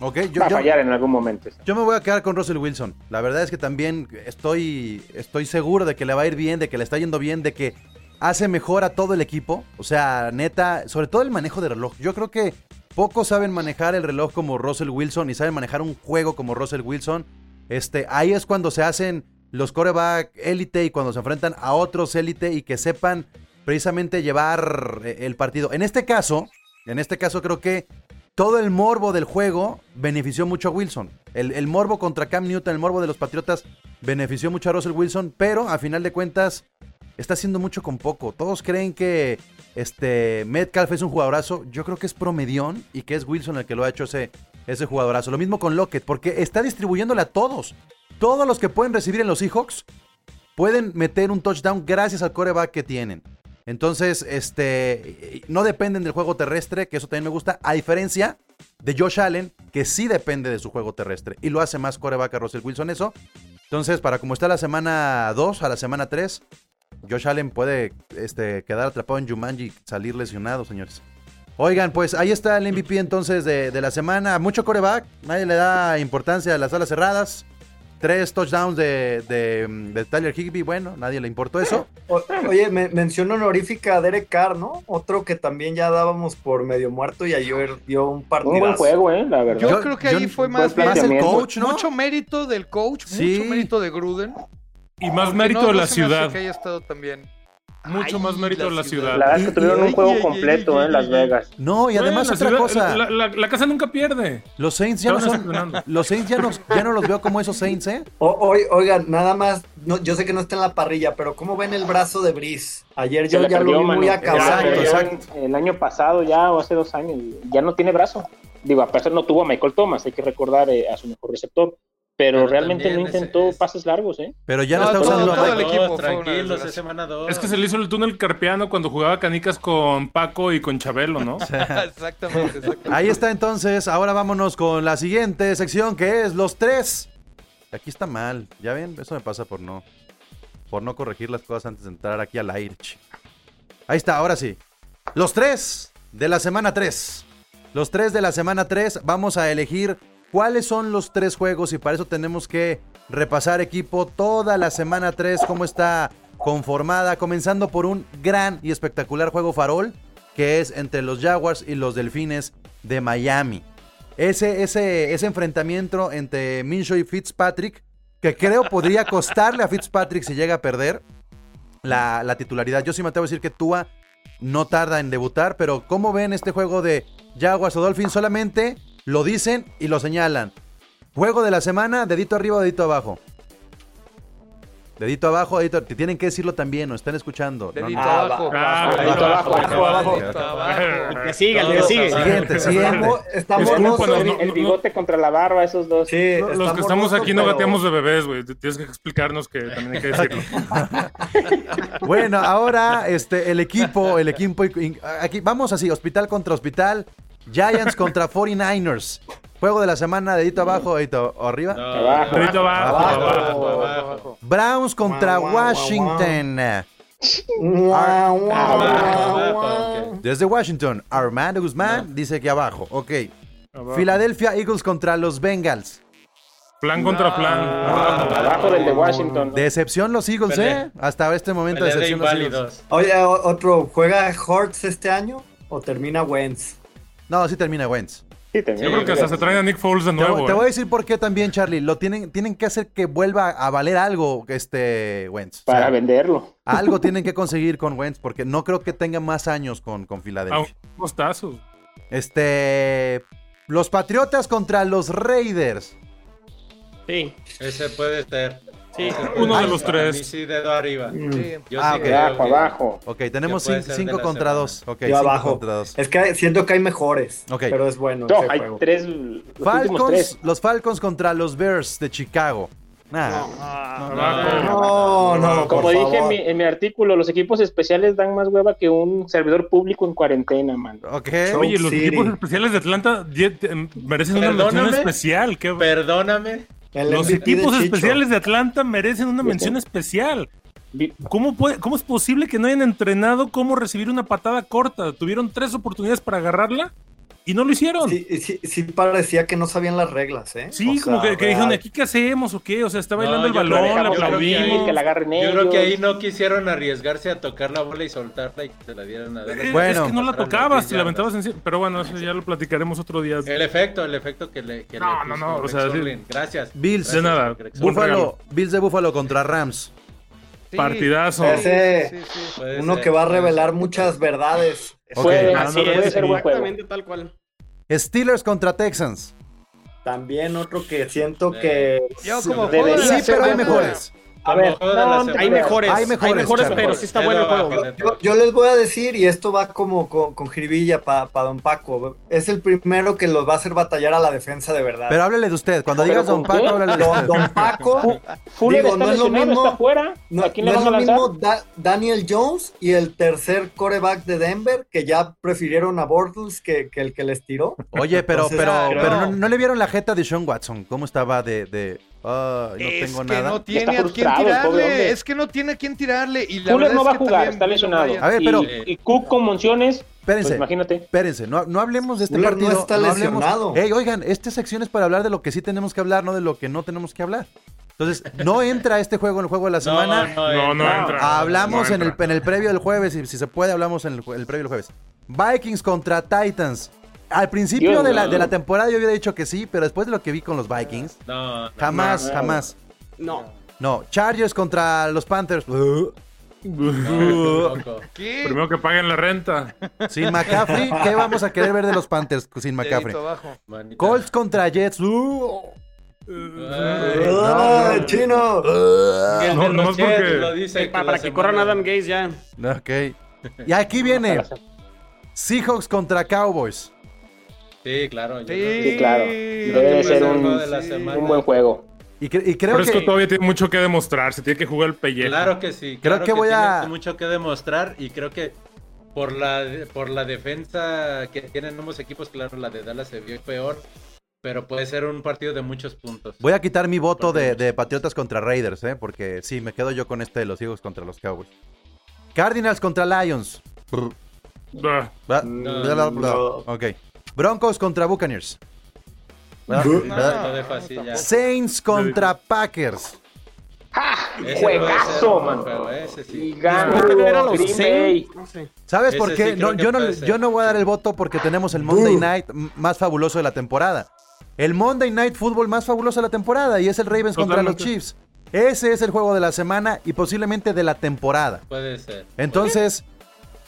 Ok, yo, Va a yo- fallar en algún momento. yo me voy a quedar con Russell Wilson. La verdad es que también estoy, estoy seguro de que le va a ir bien, de que le está yendo bien, de que hace mejor a todo el equipo. O sea, neta, sobre todo el manejo de reloj. Yo creo que pocos saben manejar el reloj como Russell Wilson y saben manejar un juego como Russell Wilson. Este, ahí es cuando se hacen los coreback élite y cuando se enfrentan a otros élite y que sepan precisamente llevar eh, el partido. En este caso, en este caso creo que todo el morbo del juego benefició mucho a Wilson. El, el morbo contra Cam Newton, el morbo de los Patriotas benefició mucho a Russell Wilson, pero a final de cuentas está haciendo mucho con poco. Todos creen que este Metcalf es un jugadorazo. Yo creo que es promedión y que es Wilson el que lo ha hecho ese, ese jugadorazo. Lo mismo con Lockett, porque está distribuyéndole a todos. Todos los que pueden recibir en los Seahawks pueden meter un touchdown gracias al coreback que tienen. Entonces, este, no dependen del juego terrestre, que eso también me gusta, a diferencia de Josh Allen, que sí depende de su juego terrestre y lo hace más coreback a Russell Wilson eso. Entonces, para como está la semana 2 a la semana 3, Josh Allen puede este, quedar atrapado en Jumanji y salir lesionado, señores. Oigan, pues ahí está el MVP entonces de, de la semana. Mucho coreback, nadie le da importancia a las alas cerradas. Tres touchdowns de, de, de Tyler Higby, bueno, nadie le importó eso. *laughs* O- oye, me, mención honorífica a Derek Carr, ¿no? Otro que también ya dábamos por medio muerto y ayer dio un partido. Un buen juego, ¿eh? La verdad. Yo, Yo- creo que yo- ahí fue más bien Más el coach, ¿no? mucho mérito del coach, Sí. mucho mérito de Gruden. Y más mérito no- de no la ciudad. que haya estado también. Mucho Ay, más mérito de la ciudad. La verdad es que tuvieron un juego ay, completo ay, en Las Vegas. No, y además Bueno, otra ciudad- cosa. La, la- la casa nunca pierde. Los Saints ya no son. Los Saints ya, nos- ya no los veo como esos Saints, ¿eh? O- oigan, nada más, no, yo sé que no está en la parrilla, pero ¿cómo ven el brazo de Brice? Ayer yo ya perdió, lo vi muy acabado. Exacto, exacto. El año pasado ya o hace dos años. Ya no tiene brazo. Digo, a pesar no tuvo a Michael Thomas, hay que recordar eh, a su mejor receptor. Pero, Pero realmente no intentó es- pases largos, ¿eh? Pero ya no, No, está todo- usando. todo el Mike- equipo una tranquilos, es semana 2. Es que se le hizo el túnel carpiano cuando jugaba canicas con Paco y con Chabelo, ¿no? *laughs* *laughs* exactamente, exactamente. Ahí está entonces. Ahora vámonos con la siguiente sección que es los tres. Aquí está mal. Ya ven, eso me pasa por no. Por no corregir las cosas antes de entrar aquí al aire. Ahí está, ahora sí. Los tres de la semana 3. Los tres de la semana 3. Vamos a elegir cuáles son los tres juegos y para eso tenemos que repasar equipo toda la semana 3, cómo está conformada, comenzando por un gran y espectacular juego farol que es entre los Jaguars y los Delfines de Miami. Ese, ese, ese enfrentamiento entre Minshew y Fitzpatrick, que creo podría costarle a Fitzpatrick si llega a perder la, la titularidad. Yo sí me atrevo a decir que Tua no tarda en debutar, pero ¿cómo ven este juego de Jaguars o Dolphins? Solamente lo dicen y lo señalan. Juego de la semana, dedito arriba o dedito abajo. Dedito abajo, dedito. Te tienen que decirlo también, nos están escuchando. Dedito no. abajo. Ah, Dedito abajo, abajo. Dedito abajo. Que siga, que Todos sigue. Siguiente, siguiente. Estamos, El, el bigote contra la barba, esos dos. sí, Los que estamos aquí no pero- gateamos de bebés, güey. Tienes que explicarnos que también hay que decirlo. *laughs* Bueno, ahora este, el equipo, el equipo, aquí vamos así, hospital contra hospital, Giants contra 49ers. Juego de la semana, dedito abajo, dedito arriba. No, Abajo. Dedito abajo, Abajo. abajo. Abajo, abajo. Browns contra Washington. Desde Washington, Armando Guzmán dice que abajo. Ok. Philadelphia Eagles contra los Bengals. Plan contra plan. Abajo. Abajo del de Washington. Decepción los Eagles. ¿eh? Hasta este momento de decepción los Eagles. Oye, otro, ¿juega Hortz este año o termina Wentz? No, sí termina Wentz. Sí. Yo creo que hasta se traen a Nick Foles de nuevo. te eh. voy a decir por qué también, Charlie. Lo tienen, tienen que hacer que vuelva a valer algo este Wentz. O sea, Para venderlo. algo *laughs* tienen que conseguir con Wentz porque no creo que tenga más años con, con Filadelfia. un costazo. Este. Los Patriotas contra los Raiders. Sí, Ese puede ser. Sí. Uno de los tres. sí, dedo arriba. Sí. Yo Ah, sí Abajo, abajo. Ok, tenemos puede 5 ser de la contra semana. 2. Ok, Yo 5 abajo. contra 2. Es que siento que hay mejores. Ok. Pero es bueno. No, hay juego. tres. Los Falcons, tres. los Falcons contra los Bears de Chicago. Nah. No, no, Como por dije en mi, en mi artículo, los equipos especiales dan más hueva que un servidor público en cuarentena, man. Ok. Oye, los City. equipos especiales de Atlanta merecen una mención especial. ¿qué- Perdóname. El Los de equipos especiales de Atlanta merecen una mención especial. ¿Cómo, puede, ¿Cómo es posible que no hayan entrenado cómo recibir una patada corta? Tuvieron tres oportunidades para agarrarla y no lo hicieron. Sí, Sí, sí, sí parecía que no sabían las reglas, ¿eh? O como sea, que, que dijeron. ¿aquí qué hacemos o qué? O sea, está bailando No, el balón, que aplaudimos. ahí- que la agarren Yo creo que ahí no quisieron arriesgarse a tocar la bola y soltarla y que se la dieran a Eh, Bueno. es que no la Pasar tocabas, te la aventabas encima. Pero bueno, eso ya lo platicaremos otro día. El efecto, el efecto que le. Que No, le no, no, o sea, sí. Gracias. Bills. Gracias, De nada. Regalo. Bills de Buffalo contra Rams. Sí. Partidazo. Ese- Sí, sí. Uno ser, que va a revelar ser. muchas verdades. Puede, Ok. así puede sí. ser buen juego. Exactamente tal cual. Steelers contra Texans. También otro que siento que... Yo como Sí, pero hay mejores. A ver, no. Hay mejores, Hay hay mejores, pero sí está bueno el juego. Yo, yo les voy a decir, y esto va como con, con jiribilla para Don Paco, es el primero que los va a hacer batallar a la defensa de verdad. Pero háblele de usted. Cuando ¿Pero digas Don Paco, qué? háblele de Don, usted. Don Paco, Digo, está no es lo mismo- está fuera. no, ¿A quién no le es lo mismo Da- Daniel Jones y el tercer coreback de Denver, que ya prefirieron a Bortles que, que el que les tiró. Oye, pero, Entonces, pero, pero no le vieron la jeta de Sean Watson. ¿Cómo estaba de, de "Ay, no es tengo que nada? no tiene a quién tirarle. Es que no tiene a quién tirarle. Y la Fuller no va a jugar, está lesionado. A ver, Y- pero- y, Cook con monciones, pues Espérense, imagínate. espérense, no, no hablemos de este Fuller no partido. está hablemos- lesionado. Oigan, esta sección es para hablar de lo que sí tenemos que hablar, no de lo que no tenemos que hablar. Entonces, no *laughs* entra este juego en el juego de la semana. No, no, No, no entra. entra. Hablamos No en, el, en el previo del jueves, y si se puede, hablamos en el, el previo del jueves. Vikings contra Titans. Al principio de la, mío. de la temporada yo hubiera dicho que sí, pero después de lo que vi con los Vikings, No, no. jamás, no, no. jamás. No. No, Chargers contra los Panthers. No. Primero que paguen la renta. Sin McCaffrey, ¿qué vamos a querer ver de los Panthers sin McCaffrey? Colts contra Jets. Uh, ¡Ah, chino! el No, de los nomás Jets porque- lo dice para, que corran Adam Gaze ya. ok. Y aquí viene Seahawks contra Cowboys. Sí, claro. yo Sí, creo Sí, claro. que Debe ser el un, juego de la sí, semana. un buen juego. Y, cre- y creo Pero es que que... todavía tiene mucho que demostrar. Se tiene que jugar el pellejo. Claro que sí. Creo claro que voy tiene a- mucho que demostrar y creo que por la por la defensa que tienen ambos equipos, claro, la de Dallas se vio peor, pero puede ser un partido de muchos puntos. Voy a quitar mi voto de, de Patriotas contra Raiders, ¿eh? Porque sí, me quedo yo con este de los Eagles contra los Cowboys. Cardinals contra Lions. No, bla. no. Ok. Broncos contra Buccaneers. Bla- No, bla- no de fácil ya. Saints contra Packers. Ese Juegazo, puede ser un man. juego, ese sí. Y gana Creo que tener a los Green Bay. Saints, no sé. ¿Sabes por qué? No, yo, no, yo no voy a dar el voto porque tenemos el Monday Night más fabuloso de la temporada. El Monday Night Football más fabuloso de la temporada y es el Ravens contra los. Chiefs. Ese es el juego de la semana y posiblemente de la temporada. Puede ser. Entonces,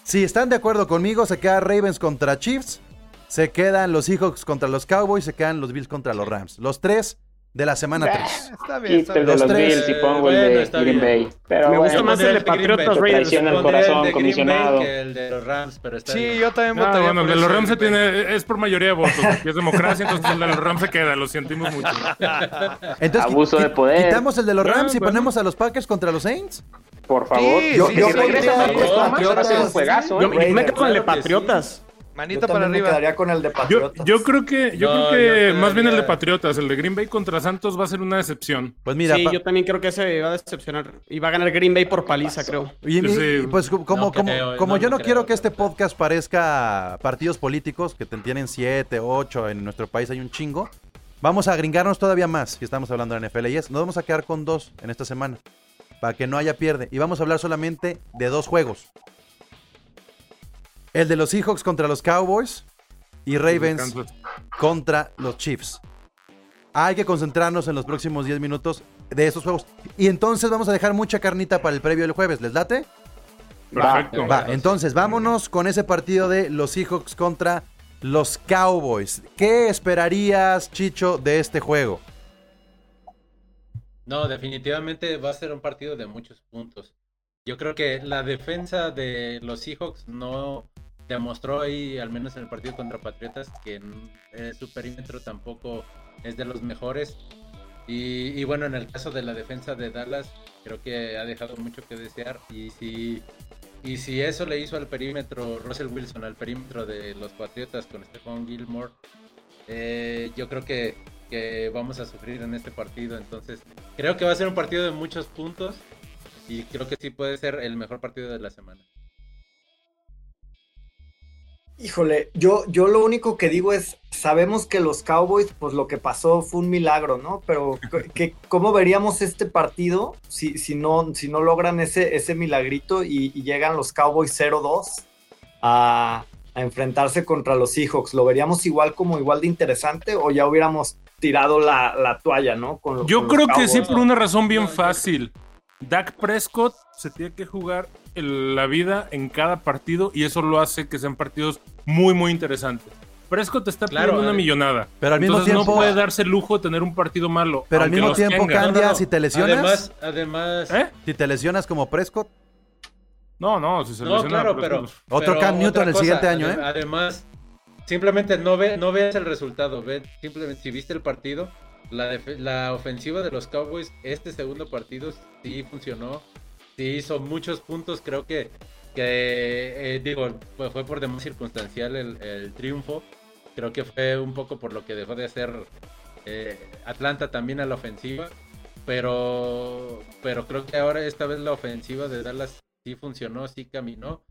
si están de acuerdo conmigo, se queda Ravens contra Chiefs, se quedan los Seahawks contra los Cowboys, se quedan los Bills contra los Rams. Los tres de la semana 3. Está bien, está Quito el de bien. los tres. Bills y pongo Bueno, el de está Green bien. Bay. Pero Me gusta bueno, más el de. Patriotas Raiders. traiciona el corazón, Bay comisionado. que el de los Rams, pero está Sí, bien. yo también Ah, votaría bueno, el de los Rams se tiene, es por mayoría de votos. Aquí es democracia, entonces el de los Rams se queda, lo sentimos mucho. Entonces, Abuso de poder. Quitamos el de los Ah, Rams y bueno. ponemos a los Packers contra los Saints. por favor. Sí, Yo, sí, yo los Patriotas. Yo, ¿eh? yo me quedo con el de claro Patriotas. Yo Manita para me arriba. quedaría con el de Yo, Patriotas. yo creo que, yo No, creo que yo más bien el de Patriotas, el de Green Bay contra Santos va a ser una decepción. Pues mira, sí, pa- yo también creo que ese va a decepcionar. Y va a ganar Green Bay por paliza, creo. y pues como, como, creo, como no yo no creo, quiero que este podcast parezca partidos políticos, que te- tienen siete, ocho, en nuestro país hay un chingo, vamos a gringarnos todavía más, si estamos hablando de NFL. Y es, nos vamos a quedar con dos en esta semana, para que no haya pierde. Y vamos a hablar solamente de dos juegos. El de los Seahawks contra los Cowboys y Ravens contra los Chiefs. Hay que concentrarnos en los próximos 10 minutos de esos juegos. Y entonces vamos a dejar mucha carnita para el previo del jueves. ¿Les late? Perfecto. Va. Entonces vámonos con ese partido de los Seahawks contra los Cowboys. ¿Qué esperarías, Chicho, de este juego? No, definitivamente va a ser un partido de muchos puntos. Yo creo que la defensa de los Seahawks no demostró ahí, al menos en el partido contra Patriotas, que en- su perímetro tampoco es de los mejores. Y, y bueno, en el caso de la defensa de Dallas, creo que ha dejado mucho que desear. Y si, y si eso le hizo al perímetro Russell Wilson, al perímetro de los Patriotas con Stephon Gilmore, eh, yo creo que, que vamos a sufrir en este partido. Entonces, creo que va a ser un partido de muchos puntos. Y creo que sí puede ser el mejor partido de la semana. Híjole, yo, yo lo único que digo es, sabemos que los Cowboys, pues lo que pasó fue un milagro, ¿no? Pero que, *laughs* ¿cómo veríamos este partido si, si, no, si no logran ese, ese milagrito y, y llegan los Cowboys 0-2 a, a enfrentarse contra los Seahawks? ¿Lo veríamos igual como igual de interesante o ya hubiéramos tirado la, la toalla, ¿no? Con Yo con los creo que sí, por una razón bien fácil. Dak Prescott se tiene que jugar la vida en cada partido y eso lo hace que sean partidos muy, muy interesantes. Prescott está Claro, pidiendo una eh, millonada. Pero al mismo Entonces tiempo- no puede darse el lujo de tener un partido malo. Pero al mismo tiempo, tenga. Candia, si te lesionas, Además, además. ¿Eh? si te lesionas como Prescott, No, no, si se No, lesiona, claro, pero. Otro pero Cam Newton el siguiente año, ¿eh? Además, simplemente no, ve, no veas el resultado. Ve, simplemente, si viste el partido, la, la ofensiva de los Cowboys, este segundo partido sí funcionó. Sí hizo muchos puntos. Creo que, que eh, digo, fue, por demás circunstancial el, el triunfo. Creo que fue un poco por lo que dejó de hacer eh, Atlanta también a la ofensiva. Pero, pero creo que ahora esta vez la ofensiva de Dallas sí funcionó, sí caminó.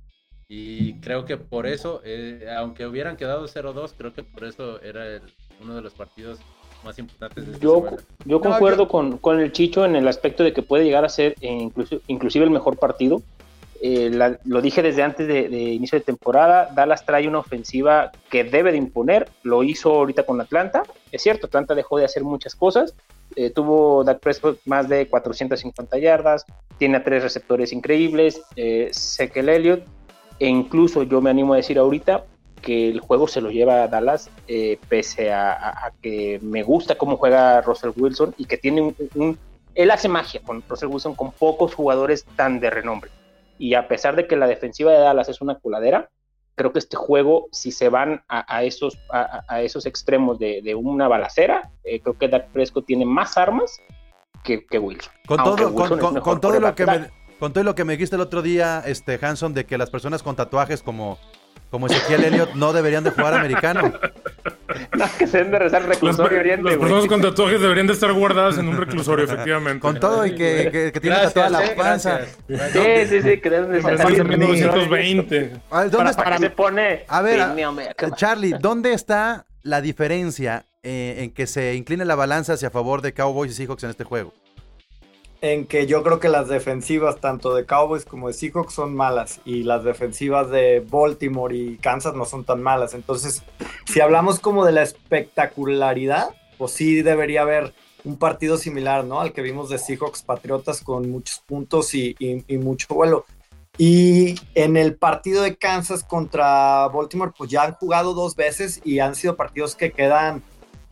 Y creo que por eso, eh, aunque hubieran quedado 0-2, creo que por eso era el- uno de los partidos más importantes de esta Yo, yo No, concuerdo yo- Con, con el Chicho en el aspecto de que puede llegar a ser eh, incluso- inclusive el mejor partido. Eh, la- lo dije desde antes de, de inicio de temporada, Dallas trae una ofensiva que debe de imponer, lo hizo ahorita con Atlanta, es cierto, Atlanta dejó de hacer muchas cosas, eh, tuvo Dak Prescott más de 450 yardas, tiene a tres receptores increíbles, eh, Sekel Elliott, e incluso yo me animo a decir ahorita que el juego se lo lleva a Dallas, eh, pese a, a- a que me gusta cómo juega Russell Wilson y que tiene un, un- Él hace magia con Russell Wilson con pocos jugadores tan de renombre. Y a pesar de que la defensiva de Dallas es una coladera, creo que este juego, si se van a, a esos, a, esos extremos de, de una balacera, eh, creo que Dak Prescott tiene más armas que, que Wilson. con Aunque todo, con, Wilson es con- mejor con todo lo que me, con todo lo que me dijiste el otro día, este Hanson, de que las personas con tatuajes como, como Ezequiel Elliott no deberían de jugar americano. No, que se den de rezar Las, reclusorio oriente, las güey. personas con tatuajes deberían de estar guardadas en un reclusorio, efectivamente. Con todo y que, que, que tiene Gracias, tatuada la eh, panza. gracias. Sí, sí, sí, que deben de ser que es de 1920. A ver, ¿dónde Para, está- para se pone. A ver, Charlie, ¿dónde está la diferencia eh, en que se incline la balanza hacia favor de Cowboys y Seahawks en este juego? En que yo creo que las defensivas tanto de Cowboys como de Seahawks son malas y las defensivas de Baltimore y Kansas no son tan malas. Entonces, si hablamos como de la espectacularidad, pues sí debería haber un partido similar, ¿no? Al que vimos de Seahawks Patriotas con muchos puntos y, y- y mucho vuelo. Y en el partido de Kansas contra Baltimore, pues ya han jugado dos veces y han sido partidos que quedan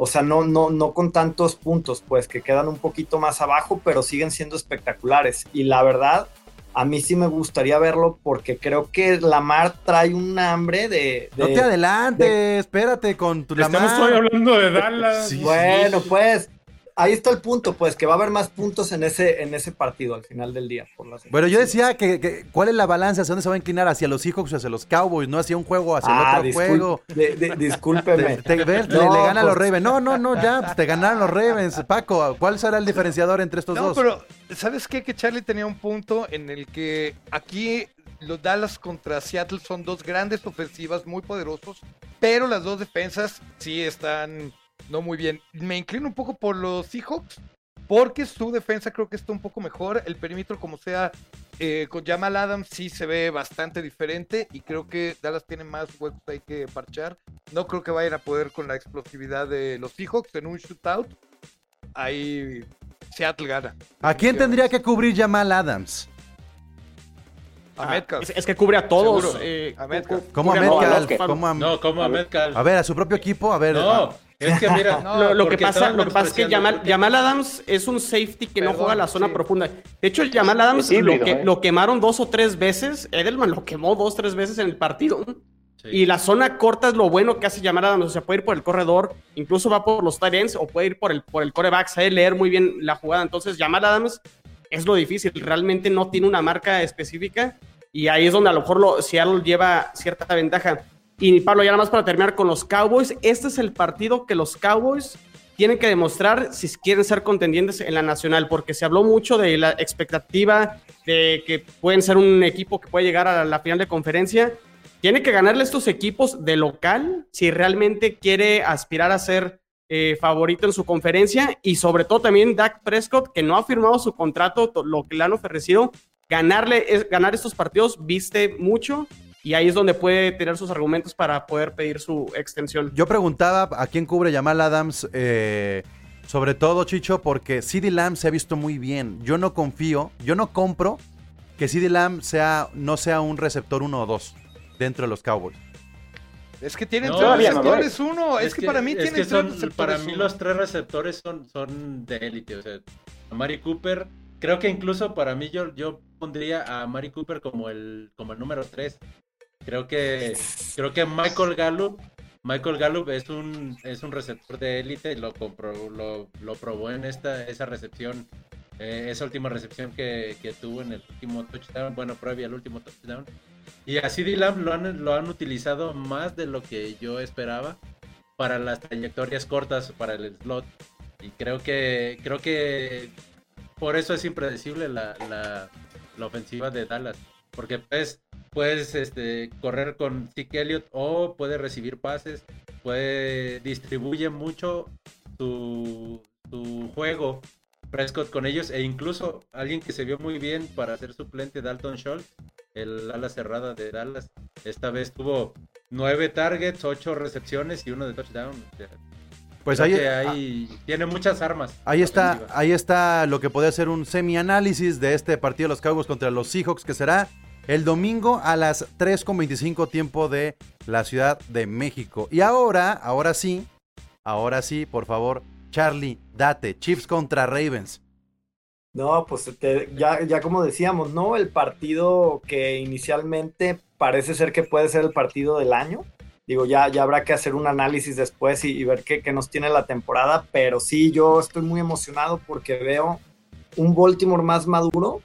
o sea, no, no, no con tantos puntos, pues que quedan un poquito más abajo, pero siguen siendo espectaculares. Y la verdad, a mí sí me gustaría verlo porque creo que Lamar trae un hambre de... No te adelante, espérate con tu Estamos Lamar. todavía hablando de Dallas. Sí, Bueno, pues ahí está el punto, pues que va a haber más puntos en ese, en ese partido al final del día. Por las Bueno, yo decía que, que- cuál es la balanza, hacia dónde se va a inclinar, hacia los Seahawks o hacia los Cowboys, no hacia un juego, hacia Ah, el otro discul- juego. de- de- discúlpeme. *laughs* Te, te- ver, le, No, le gana a los pues- Ravens. No, no, no, ya, pues, te ganaron los Ravens. Paco, ¿cuál será el diferenciador entre estos No, dos? pero ¿sabes qué? Que Charlie tenía un punto en el que aquí los Dallas contra Seattle son dos grandes ofensivas muy poderosos, pero las dos defensas sí están no muy bien. Me inclino un poco por los Seahawks, porque su defensa creo que está un poco mejor. El perímetro, como sea, eh, con Jamal Adams sí se ve bastante diferente y creo que Dallas tiene más huecos ahí que parchar. No creo que vayan a poder con la explosividad de los Seahawks en un shootout. Ahí Seattle gana. ¿A quién tendría que cubrir Jamal Adams? A Ah, Metcalf. es, es que cubre a todos. Eh, A Metcalf. ¿Cómo a no, Metcalf? que- ¿Cómo a- No, como a Metcalf. A ver, a su propio equipo, a ver. No, a- Es que mira, No, *laughs* lo, lo que pasa, lo que pasa es que Jamal, Adams es un safety que no juega la zona sí. profunda. De hecho, el Jamal Adams Es híbrido, lo, que, ¿eh? lo quemaron dos o tres veces. Edelman lo quemó dos o tres veces en el partido. Sí. Y la zona corta es lo bueno que hace Jamal Adams. O sea, puede ir por el corredor, incluso va por los tight ends o puede ir por el, por el coreback. Sabe leer muy bien la jugada. Entonces, Jamal Adams es lo difícil. Realmente no tiene una marca específica. Y ahí es donde a lo mejor lo, Seattle lleva cierta ventaja. Y Pablo, ya nada más para terminar con los Cowboys. Este es el partido que los Cowboys tienen que demostrar si quieren ser contendientes en la nacional, porque se habló mucho de la expectativa de que pueden ser un equipo que puede llegar a la final de conferencia. Tiene que ganarle estos equipos de local si realmente quiere aspirar a ser eh, favorito en su conferencia y sobre todo también Dak Prescott, que no ha firmado su contrato, to- lo que le han ofrecido, ganarle, es- ganar estos partidos viste mucho y ahí es donde puede tener sus argumentos para poder pedir su extensión. Yo preguntaba a quién cubre Jamal Adams, eh, sobre todo, Chicho, porque CD Lamb se ha visto muy bien. Yo no confío, yo no compro que CD Lamb sea, no sea un receptor 1 o 2 dentro de los Cowboys. Es que tienen No, tres no receptores, uno. Es, que, para mí tienen que tres son, receptores, para mí uno. los tres receptores son, son de élite. O sea, a Mari Cooper, creo que incluso para mí yo, yo pondría a Mari Cooper como el, como el número 3. Creo que, creo que Michael Gallup, Michael Gallup es un, es un receptor de élite, lo, compró, lo, lo probó en esta, esa recepción, eh, esa última recepción que, que tuvo en el último touchdown, bueno, previa al último touchdown. Y a CD Lamb lo han, lo han utilizado más de lo que yo esperaba para las trayectorias cortas, para el slot. Y creo que, creo que por eso es impredecible la, la, la ofensiva de Dallas. Porque puedes, puedes este, correr con Zeke Elliott o puede recibir pases, puede distribuye mucho su, su juego Prescott con ellos e incluso alguien que se vio muy bien para ser suplente Dalton Schultz, el ala cerrada de Dallas, esta vez tuvo nueve targets, ocho recepciones y uno de touchdown. Pues creo ahí, que ahí tiene muchas armas. ahí está, ahí está lo que podría ser un semi-análisis de este partido de los Cowboys contra los Seahawks, que será el domingo a las 3.25 tiempo de la Ciudad de México. Y ahora, ahora sí, ahora sí, por favor, Charlie, date, Chiefs contra Ravens. No, pues te- ya, ya como decíamos, ¿no? El partido que inicialmente parece ser que puede ser el partido del año. Digo, ya, ya habrá que hacer un análisis después y, ver qué, qué nos tiene la temporada. Pero sí, yo estoy muy emocionado porque veo un Baltimore más maduro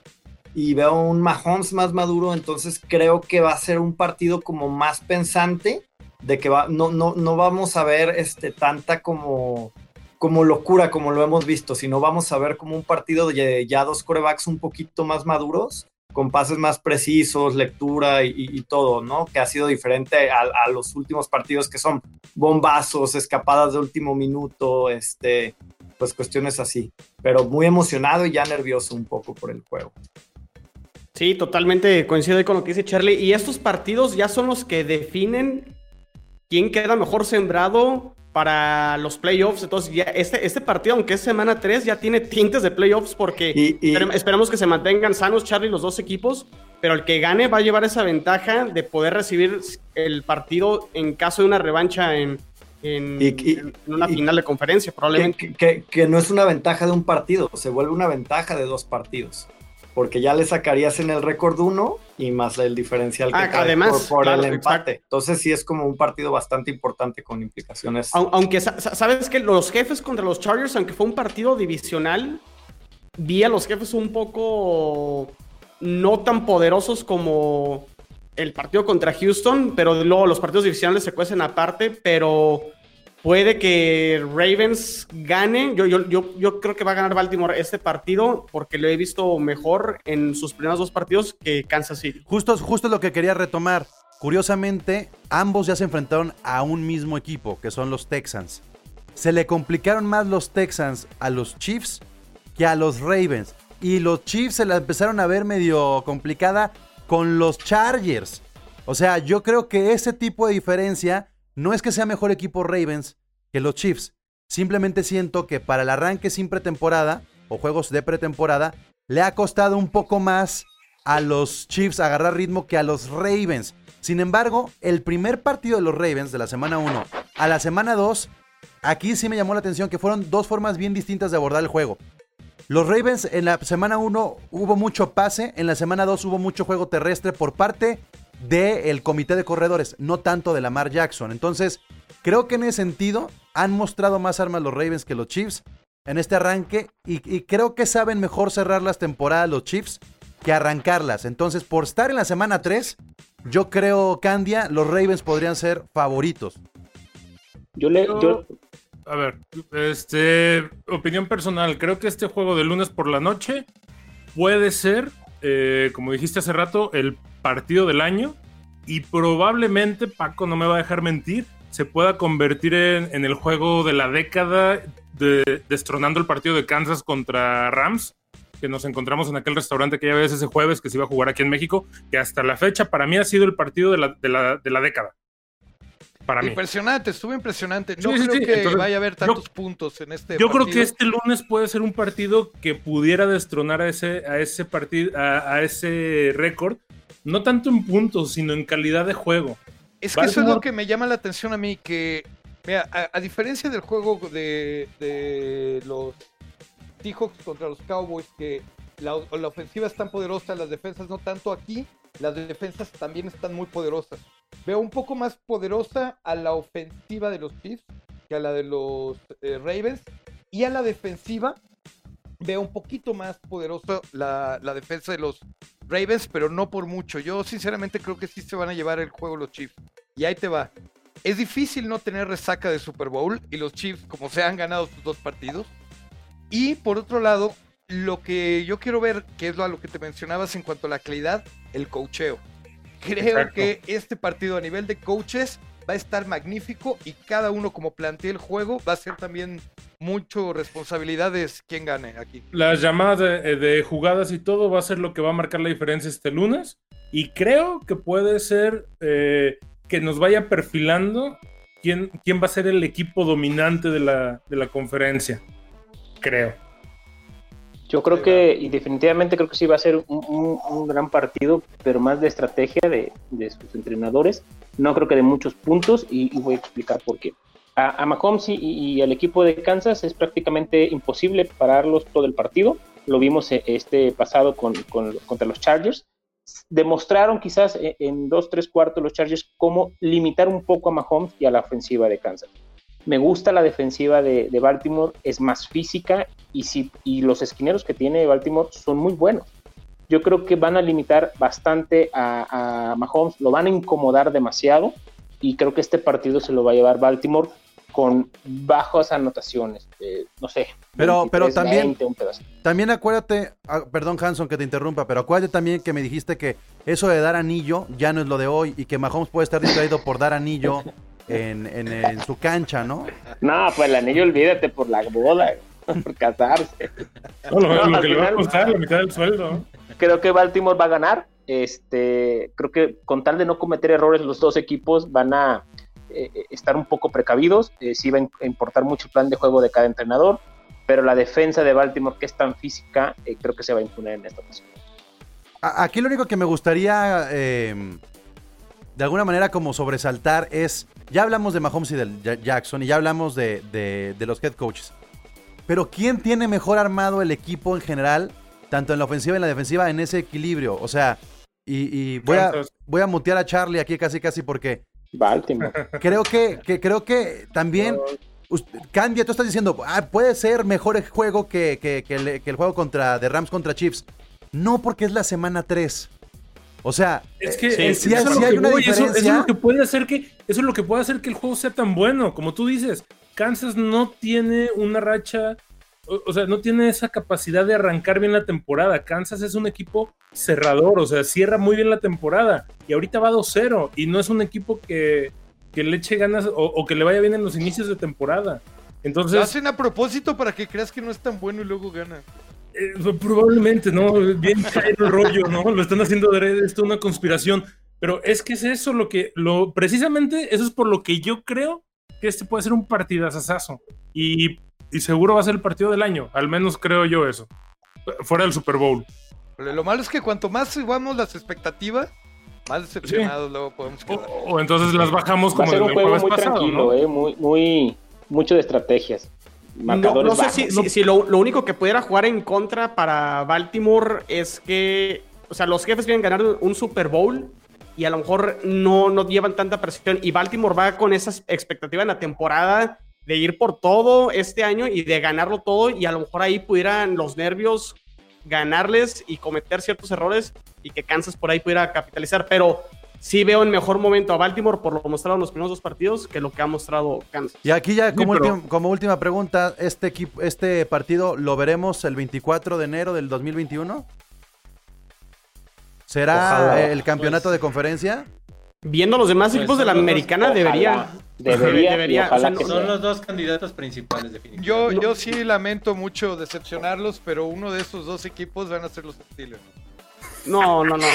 y veo un Mahomes más maduro. Entonces creo que va a ser un partido como más pensante de que va, no, no, no vamos a ver este, tanta como como locura como lo hemos visto, sino vamos a ver como un partido de ya dos corebacks un poquito más maduros, con pases más precisos, lectura y, todo, ¿no? Que ha sido diferente a, a los últimos partidos que son bombazos, escapadas de último minuto, este, pues cuestiones así. Pero muy emocionado y ya nervioso un poco por el juego. Sí, totalmente coincido ahí con lo que dice Charlie. Y estos partidos ya son los que definen quién queda mejor sembrado para los playoffs. Entonces, ya este, este partido, aunque es semana 3, ya tiene tintes de playoffs porque Y- y- esperem- esperamos que se mantengan sanos, Charlie, los dos equipos. Pero el que gane va a llevar esa ventaja de poder recibir el partido en caso de una revancha en, en, Y- y- en una y- final de conferencia, probablemente. Que, que- que no es una ventaja de un partido, se vuelve una ventaja de dos partidos. Porque ya le sacarías en el récord uno y más el diferencial que Ah, cae además, por, por claro, el empate. exacto. Entonces sí es como un partido bastante importante con implicaciones. Au- Aunque, sa- sa- ¿sabes que Los jefes contra los Chargers, aunque fue un partido divisional, vi a los jefes un poco no tan poderosos como el partido contra Houston, pero luego los partidos divisionales se cuecen aparte, pero puede que Ravens gane. Yo, creo que va a ganar Baltimore este partido porque lo he visto mejor en sus primeros dos partidos que Kansas City. Justo, justo lo que quería retomar. Curiosamente, ambos ya se enfrentaron a un mismo equipo, que son los Texans. Se le complicaron más los Texans a los Chiefs que a los Ravens. Y los Chiefs se la empezaron a ver medio complicada con los Chargers. O sea, yo creo que ese tipo de diferencia no es que sea mejor equipo Ravens que los Chiefs. Simplemente siento que para el arranque sin pretemporada o juegos de pretemporada le ha costado un poco más a los Chiefs agarrar ritmo que a los Ravens. Sin embargo, el primer partido de los Ravens de la semana 1 a la semana 2 aquí sí me llamó la atención que fueron dos formas bien distintas de abordar el juego. Los Ravens en la semana 1 hubo mucho pase, en la semana 2 hubo mucho juego terrestre por parte del comité de corredores, no tanto de Lamar Jackson. Entonces, creo que en ese sentido han mostrado más armas los Ravens que los Chiefs en este arranque y, y creo que saben mejor cerrar las temporadas los Chiefs que arrancarlas. Entonces, por estar en la semana 3, yo creo, Candia, los Ravens podrían ser favoritos. Yo le. Yo- A ver, este, opinión personal, creo que este juego de lunes por la noche puede ser, eh, como dijiste hace rato, el partido del año y probablemente, Paco no me va a dejar mentir, se pueda convertir en, el juego de la década, de- destronando el partido de Kansas contra Rams, que nos encontramos en aquel restaurante que ya ves ese jueves que se iba a jugar aquí en México, que hasta la fecha para mí ha sido el partido de la, de la- de la década. Para mí. Impresionante, estuvo impresionante. No Sí, creo sí, que entonces, vaya a haber yo- tantos puntos en este Yo creo que este lunes puede ser un partido que pudiera destronar a ese, a ese partido, a, a ese récord, no tanto en puntos, sino en calidad de juego. Es que eso es lo que me llama la atención a mí, que, mira, a, a diferencia del juego de, de los Seahawks contra los Cowboys, que la, la ofensiva es tan poderosa, las defensas no tanto aquí, las defensas también están muy poderosas. Veo un poco más poderosa a la ofensiva de los Chiefs que a la de los eh, Ravens, y a la defensiva veo un poquito más poderosa la, defensa de los Ravens, pero no por mucho. Yo sinceramente creo que sí se van a llevar el juego los Chiefs. Y ahí te va. Es difícil no tener resaca de Super Bowl y los Chiefs, como se han ganado sus dos partidos. Y por otro lado, lo que yo quiero ver, que es lo a lo que te mencionabas en cuanto a la calidad, el cocheo. Creo Exacto. que este partido a nivel de coaches va a estar magnífico y cada uno como plantea el juego va a ser también mucho responsabilidad de quién gane aquí. Las llamadas de, eh, de jugadas y todo va a ser lo que va a marcar la diferencia este lunes. Y creo que puede ser eh, que nos vaya perfilando quién, quién va a ser el equipo dominante de la, de la conferencia. Creo. Yo creo que, y definitivamente creo que sí va a ser un, un- un gran partido, pero más de estrategia de, de sus entrenadores. No creo que de muchos puntos, y, y voy a explicar por qué. A, a Mahomes y, y al equipo de Kansas es prácticamente imposible pararlos todo el partido. Lo vimos eh, este pasado con, con- contra los Chargers. Demostraron quizás eh, en dos, tres cuartos los Chargers cómo limitar un poco a Mahomes y a la ofensiva de Kansas. Me gusta la defensiva de, de Baltimore, es más física y, si, y los esquineros que tiene Baltimore son muy buenos. Yo creo que van a limitar bastante a, a Mahomes, lo van a incomodar demasiado y creo que este partido se lo va a llevar Baltimore con bajas anotaciones, eh, no sé. Pero- pero también- 20, un pedazo. También acuérdate, ah, perdón Hanson que te interrumpa, pero acuérdate también que me dijiste que eso de dar anillo ya no es lo de hoy y que Mahomes puede estar distraído por dar anillo *laughs* en, en- en su cancha, ¿no? No, pues el anillo olvídate por la boda, *laughs* por casarse. No, lo, No, lo al que le va a costar la mitad del sueldo. creo que Baltimore va a ganar. Este, creo que con tal de no cometer errores, los dos equipos van a eh, estar un poco precavidos. Eh, sí va a im- a importar mucho el plan de juego de cada entrenador, pero la defensa de Baltimore, que es tan física, eh, creo que se va a imponer en esta ocasión. Aquí lo único que me gustaría eh, de alguna manera como sobresaltar es, ya hablamos de Mahomes y Ja- Jackson y ya hablamos de, de- de los head coaches, pero ¿quién tiene mejor armado el equipo en general, tanto en la ofensiva y en la defensiva, en ese equilibrio? O sea, y, y voy, a, voy a mutear a Charlie aquí casi casi porque Baltimore. creo que, que creo que también us- Candia, tú estás diciendo, ah, puede ser mejor el juego que, que- que el, que el juego contra de Rams contra Chiefs. No, porque es la semana 3. O sea, Es que eh, es- eso es lo que voy, eso- es lo que puede hacer que eso es lo que puede hacer que el juego sea tan bueno, como tú dices. Kansas no tiene una racha, o, o sea, no tiene esa capacidad de arrancar bien la temporada. Kansas es un equipo cerrador, o sea, cierra muy bien la temporada y ahorita va 2-0 y no es un equipo que, que le eche ganas o, o que le vaya bien en los inicios de temporada. Lo Entonces, hacen a propósito para que creas que no es tan bueno y luego gana. Eh, probablemente, ¿no? Bien el rollo, ¿no? Lo están haciendo de esto una conspiración. Pero es que es eso lo que, lo, precisamente eso es por lo que yo creo que este puede ser un partidazazazo. Y, y seguro va a ser el partido del año, al menos creo yo eso. Fuera del Super Bowl. Pero lo malo es que cuanto más subamos las expectativas, más decepcionados luego podemos O, quedar. o entonces las bajamos Va a como ser un el juego muy pasado, tranquilo, ¿no? eh, muy, muy, mucho de estrategias. No, no sé si, si, si lo, lo, único que pudiera jugar en contra para Baltimore es que, o sea, los jefes quieren ganar un Super Bowl y a lo mejor no, no llevan tanta presión y Baltimore va con esa expectativa en la temporada de ir por todo este año y de ganarlo todo y a lo mejor ahí pudieran los nervios ganarles y cometer ciertos errores y que Kansas por ahí pudiera capitalizar, pero sí veo en mejor momento a Baltimore por lo mostrado en los primeros dos partidos que lo que ha mostrado Kansas. Y aquí ya como, como última pregunta, ¿este, equipo, ¿este partido lo veremos el 24 de enero del 2021? ¿Será el campeonato de conferencia? Viendo los demás pues equipos de la americana, debería. Debería, *laughs* son los dos candidatos principales, definitivamente. Yo, yo sí lamento mucho decepcionarlos, pero uno de esos dos equipos van a ser los Steelers. No, no, no.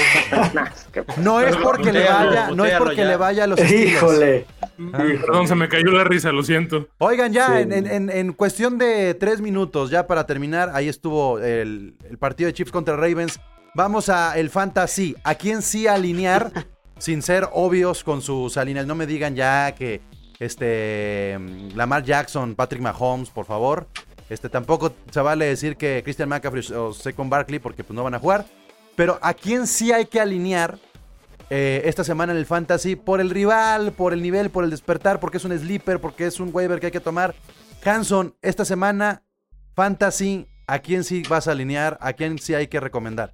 *laughs* no es porque le vaya, no es porque le vaya a los Steelers. Híjole. Perdón, se me cayó la risa, lo siento. Oigan, ya en, en, en, cuestión de tres minutos, ya para terminar, ahí estuvo el, el partido de Chiefs contra Ravens. Vamos a el fantasy. ¿A quién sí alinear? *laughs* sin ser obvios con sus alineas. No me digan ya que este Lamar Jackson, Patrick Mahomes, por favor. Este tampoco se vale decir que Christian McCaffrey o Saquon Barkley porque pues no van a jugar. Pero a quién sí hay que alinear eh, esta semana en el fantasy por el rival, por el nivel, por el despertar, porque es un sleeper, porque es un waiver que hay que tomar. Hanson, esta semana fantasy, ¿a quién sí vas a alinear? ¿A quién sí hay que recomendar?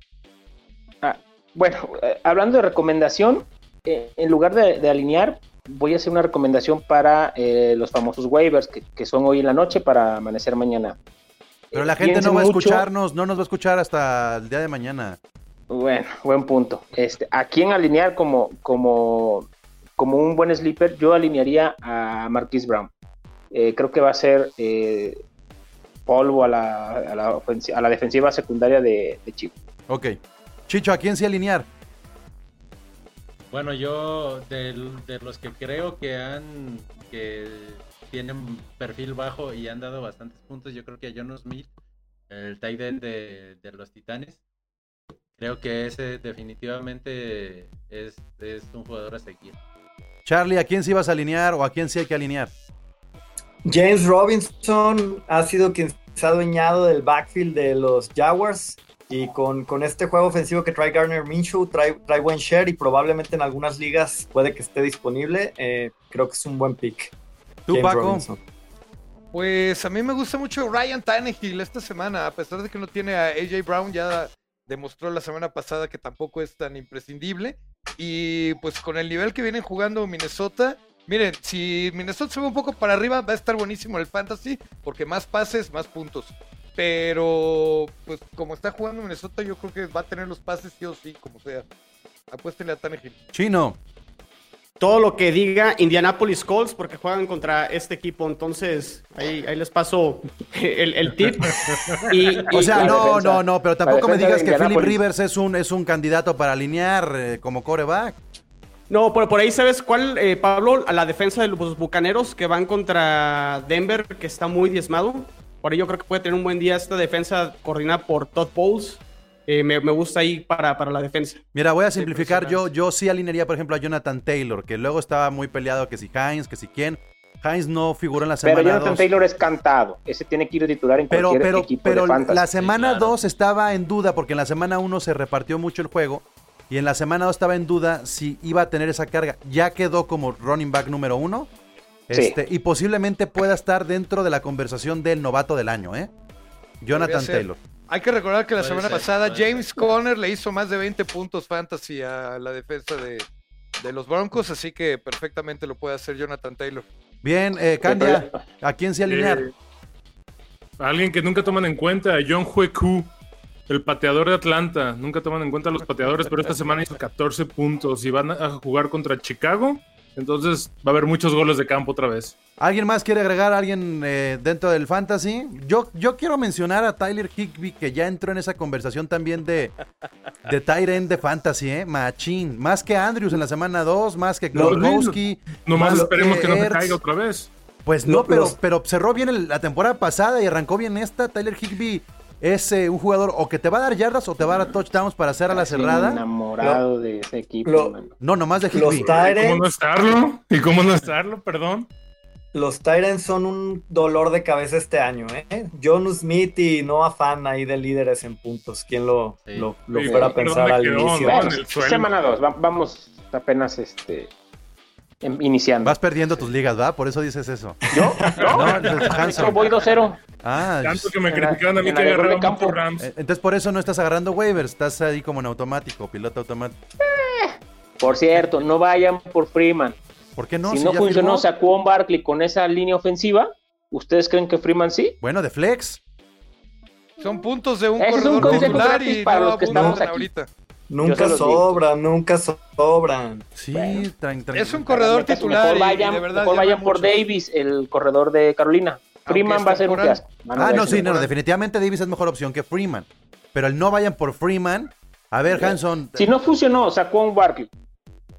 Ah, bueno, eh, hablando de recomendación, eh, en lugar de, alinear, voy a hacer una recomendación para los famosos waivers que, son hoy en la noche para amanecer mañana. Pero la gente no va a escucharnos, no nos va a escuchar hasta el día de mañana. Bueno, buen punto. Este, ¿A quién alinear como, como, como un buen sleeper? Yo alinearía a Marquis Brown. creo que va a ser polvo a la, a la, a la defensiva secundaria de, de Chico. Ok. Chicho, ¿a quién sí alinear? Bueno, yo de, los que creo que han que tienen perfil bajo y han dado bastantes puntos, yo creo que a John Smith, el tight end de, los Titanes, creo que ese definitivamente es, un jugador a seguir. Charlie, ¿a quién sí vas a alinear o a quién sí hay que alinear? James Robinson ha sido quien se ha adueñado del backfield de los Jaguars y con, con, este juego ofensivo que trae Garner Minshew, trae, trae, buen share y probablemente en algunas ligas puede que esté disponible. Eh, creo que es un buen pick. ¿Tú, Paco? Pues a mí me gusta mucho Ryan Tannehill esta semana, a pesar de que no tiene a AJ Brown, ya demostró la semana pasada que tampoco es tan imprescindible. Y pues con el nivel que vienen jugando Minnesota, miren, si Minnesota se ve un poco para arriba, va a estar buenísimo el fantasy, porque más pases, más puntos. Pero, pues, como está jugando Minnesota, yo creo que va a tener los pases sí o sí, como sea. Apuéstenle a Tannehill. Chino. Todo lo que diga Indianapolis Colts, porque juegan contra este equipo. Entonces, ahí, ahí les paso el, tip. *laughs* o sea, no, no, no, pero tampoco me digas que Philip Rivers es un, es un candidato para alinear eh, como coreback. No, por, por ahí sabes cuál, eh, Pablo, a la defensa de los bucaneros que van contra Denver, que está muy diezmado. Por ello creo que puede tener un buen día esta defensa coordinada por Todd Bowles. Eh, me, gusta ahí para, para, la defensa. Mira, voy a simplificar. Yo, yo sí alinearía, por ejemplo, a Jonathan Taylor, que luego estaba muy peleado que si Hines, que si quién. Hines no figuró en la semana 2. Pero Jonathan Taylor es cantado. Ese tiene que ir a titular en pero, cualquier pero, equipo pero de la semana 2 estaba en duda, porque en la semana 1 se repartió mucho el juego. Y en la semana 2 estaba en duda si iba a tener esa carga. Ya quedó como running back número 1. Este, y posiblemente pueda estar dentro de la conversación del novato del año, ¿eh? Jonathan Taylor. Hay que recordar que la semana pasada James Conner le hizo más de 20 puntos fantasy a la defensa de, los Broncos, así que perfectamente lo puede hacer Jonathan Taylor. Bien, eh, Candia, ¿a quién se alinear? Eh, alguien que nunca toman en cuenta, John Hueku, el pateador de Atlanta. Nunca toman en cuenta los pateadores, pero esta semana hizo 14 puntos y van a jugar contra Chicago. Entonces va a haber muchos goles de campo otra vez. ¿Alguien más quiere agregar a alguien eh, dentro del fantasy? Yo, yo quiero mencionar a Tyler Higby, que ya entró en esa conversación también de, de Tyrant de fantasy, ¿eh? Machín. Más que Andrews en la semana 2, más que Gronkowski. No, más esperemos que, no se caiga otra vez. Pues no, pero, pero cerró bien la temporada pasada y arrancó bien esta. Tyler Higby es eh, un jugador o que te va a dar yardas o te va a dar touchdowns para hacer a la cerrada. enamorado de ese equipo. no, nomás de Higby. ¿Y cómo no estarlo? ¿Y cómo no estarlo? Perdón. los Tyrants son un dolor de cabeza este año, ¿eh? John Smith y Noah Fan ahí de líderes en puntos. ¿Quién lo, Sí. lo, lo Sí, fuera a pensar ¿dónde al quedó, inicio? no? Bueno, semana 2, vamos apenas este iniciando. Vas perdiendo tus ligas, ¿va? Por eso dices eso. ¿Yo? No, No, es voy 2-0. Ah, Tanto que me criticaban a mí que la de campo. Rams. eh, entonces por eso no estás agarrando waivers, estás ahí como en automático, piloto automático. Por cierto, no vayan por Freeman. ¿Por qué no? si Si no funcionó. Saquon Barkley con esa línea ofensiva, ¿ustedes creen que Freeman sí? Bueno, de flex. Son puntos de un es corredor consejo titular gratis y para los que estamos aquí. ahorita. Nunca sobran, nunca sobran. Sí, Bueno. tran- tran- Es un corredor titular y- vayan, y de verdad mejor vayan por mucho. Davis, el corredor de Carolina. Freeman va a ser un fiasco. Ah, no, sí, no, definitivamente Davis es mejor opción que Freeman. Pero el no vayan por Freeman. A ver, Hanson. Si no funcionó Saquon Barkley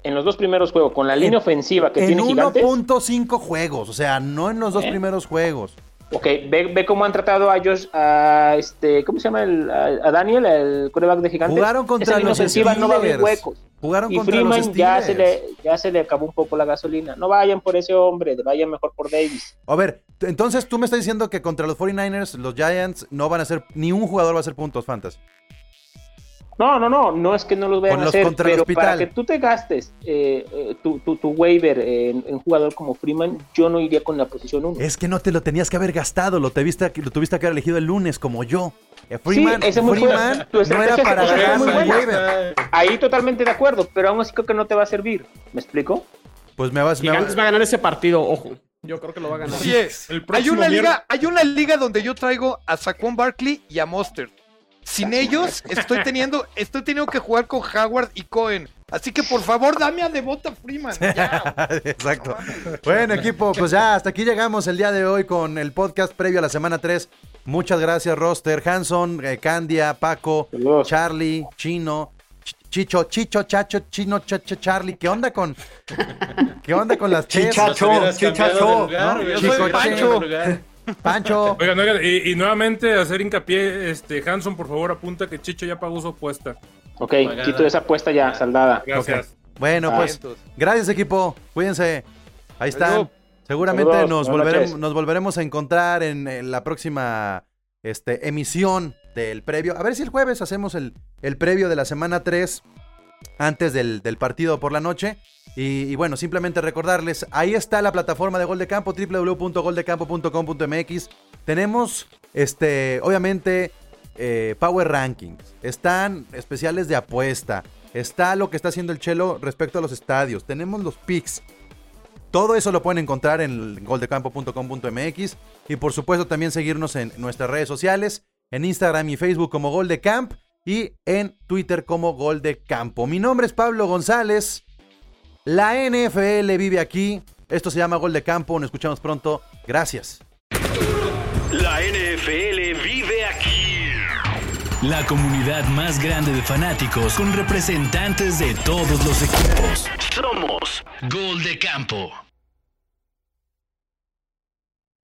en los dos primeros juegos con la línea ofensiva que en tiene gigantes, 1.5 juegos, o sea, no en los dos ¿Eh? primeros juegos. Ok, ve, ve cómo han tratado a Josh, a este, ¿cómo se llama? El- a, a Daniel, el coreback de gigantes. Jugaron contra los ofensiva no va a abrir Steelers. huecos. Jugaron Y contra Freeman los ya se, Steelers. le, ya se le acabó un poco la gasolina. No vayan por ese hombre, vayan mejor por Davis. A ver, entonces tú me estás diciendo que contra los 49ers, los Giants no van a hacer, ni un jugador va a hacer puntos fantasy. No, no, no, no es que no los vayan Con a los hacer, contra el pero hospital. para que tú te gastes eh, eh, tu, tu, tu waiver en, jugador como Freeman, yo no iría con la posición 1. Es que no te lo tenías que haber gastado, lo, te viste, lo tuviste que haber elegido el lunes como yo. Eh, Freeman, ese muy Freeman tu no era para muy waiver. Ahí totalmente de acuerdo, pero aún así creo que no te va a servir. ¿Me explico? Pues me vas, me Gigantes va a ganar ese partido, ojo. Yo creo que lo va a ganar. Oye, El hay una liga, hay una liga donde yo traigo a Saquon Barkley y a Mostert. Sin ellos estoy teniendo, estoy teniendo que jugar con Howard y Cohen. Así que por favor dame a Devonta Freeman. Ya. *laughs* Exacto. Bueno, equipo, pues ya hasta aquí llegamos el día de hoy con el podcast previo a la semana 3. Muchas gracias, Roster, Hanson, eh, Candia, Paco, Saludos. Charlie, Chino, Ch- Chicho, Chicho, Chacho, Chino, Chacho, Charlie. ¿Qué onda con qué onda con las ches? Chichacho, chichacho, Pancho. Pancho. Oigan, oigan, y, y nuevamente hacer hincapié, este, Hanson, por favor, apunta que Chicho ya pagó su apuesta. Ok, Pagada. quito esa apuesta ya, saldada. Gracias. Bueno, Ah. pues gracias, equipo. Cuídense. Ahí están. Seguramente Saludos, nos volveremos, nos volveremos a encontrar en, en la próxima este, emisión del previo. A ver si el jueves hacemos el, el previo de la semana 3 antes del, del partido por la noche. Y, bueno, simplemente recordarles, ahí está la plataforma de Gol de Campo, www.goldecampo.com.mx. Tenemos, este, obviamente, eh, Power Rankings. Están especiales de apuesta. Está lo que está haciendo el Chelo respecto a los estadios. Tenemos los picks. Todo eso lo pueden encontrar en goldecampo.com.mx y por supuesto también seguirnos en nuestras redes sociales, en Instagram y Facebook como Gol de Camp y en Twitter como Gol de Campo. Mi nombre es Pablo González. La NFL vive aquí. Esto se llama Gol de Campo. Nos escuchamos pronto. Gracias. La NFL vive aquí. La comunidad más grande de fanáticos con representantes de todos los equipos. Somos Gol de Campo.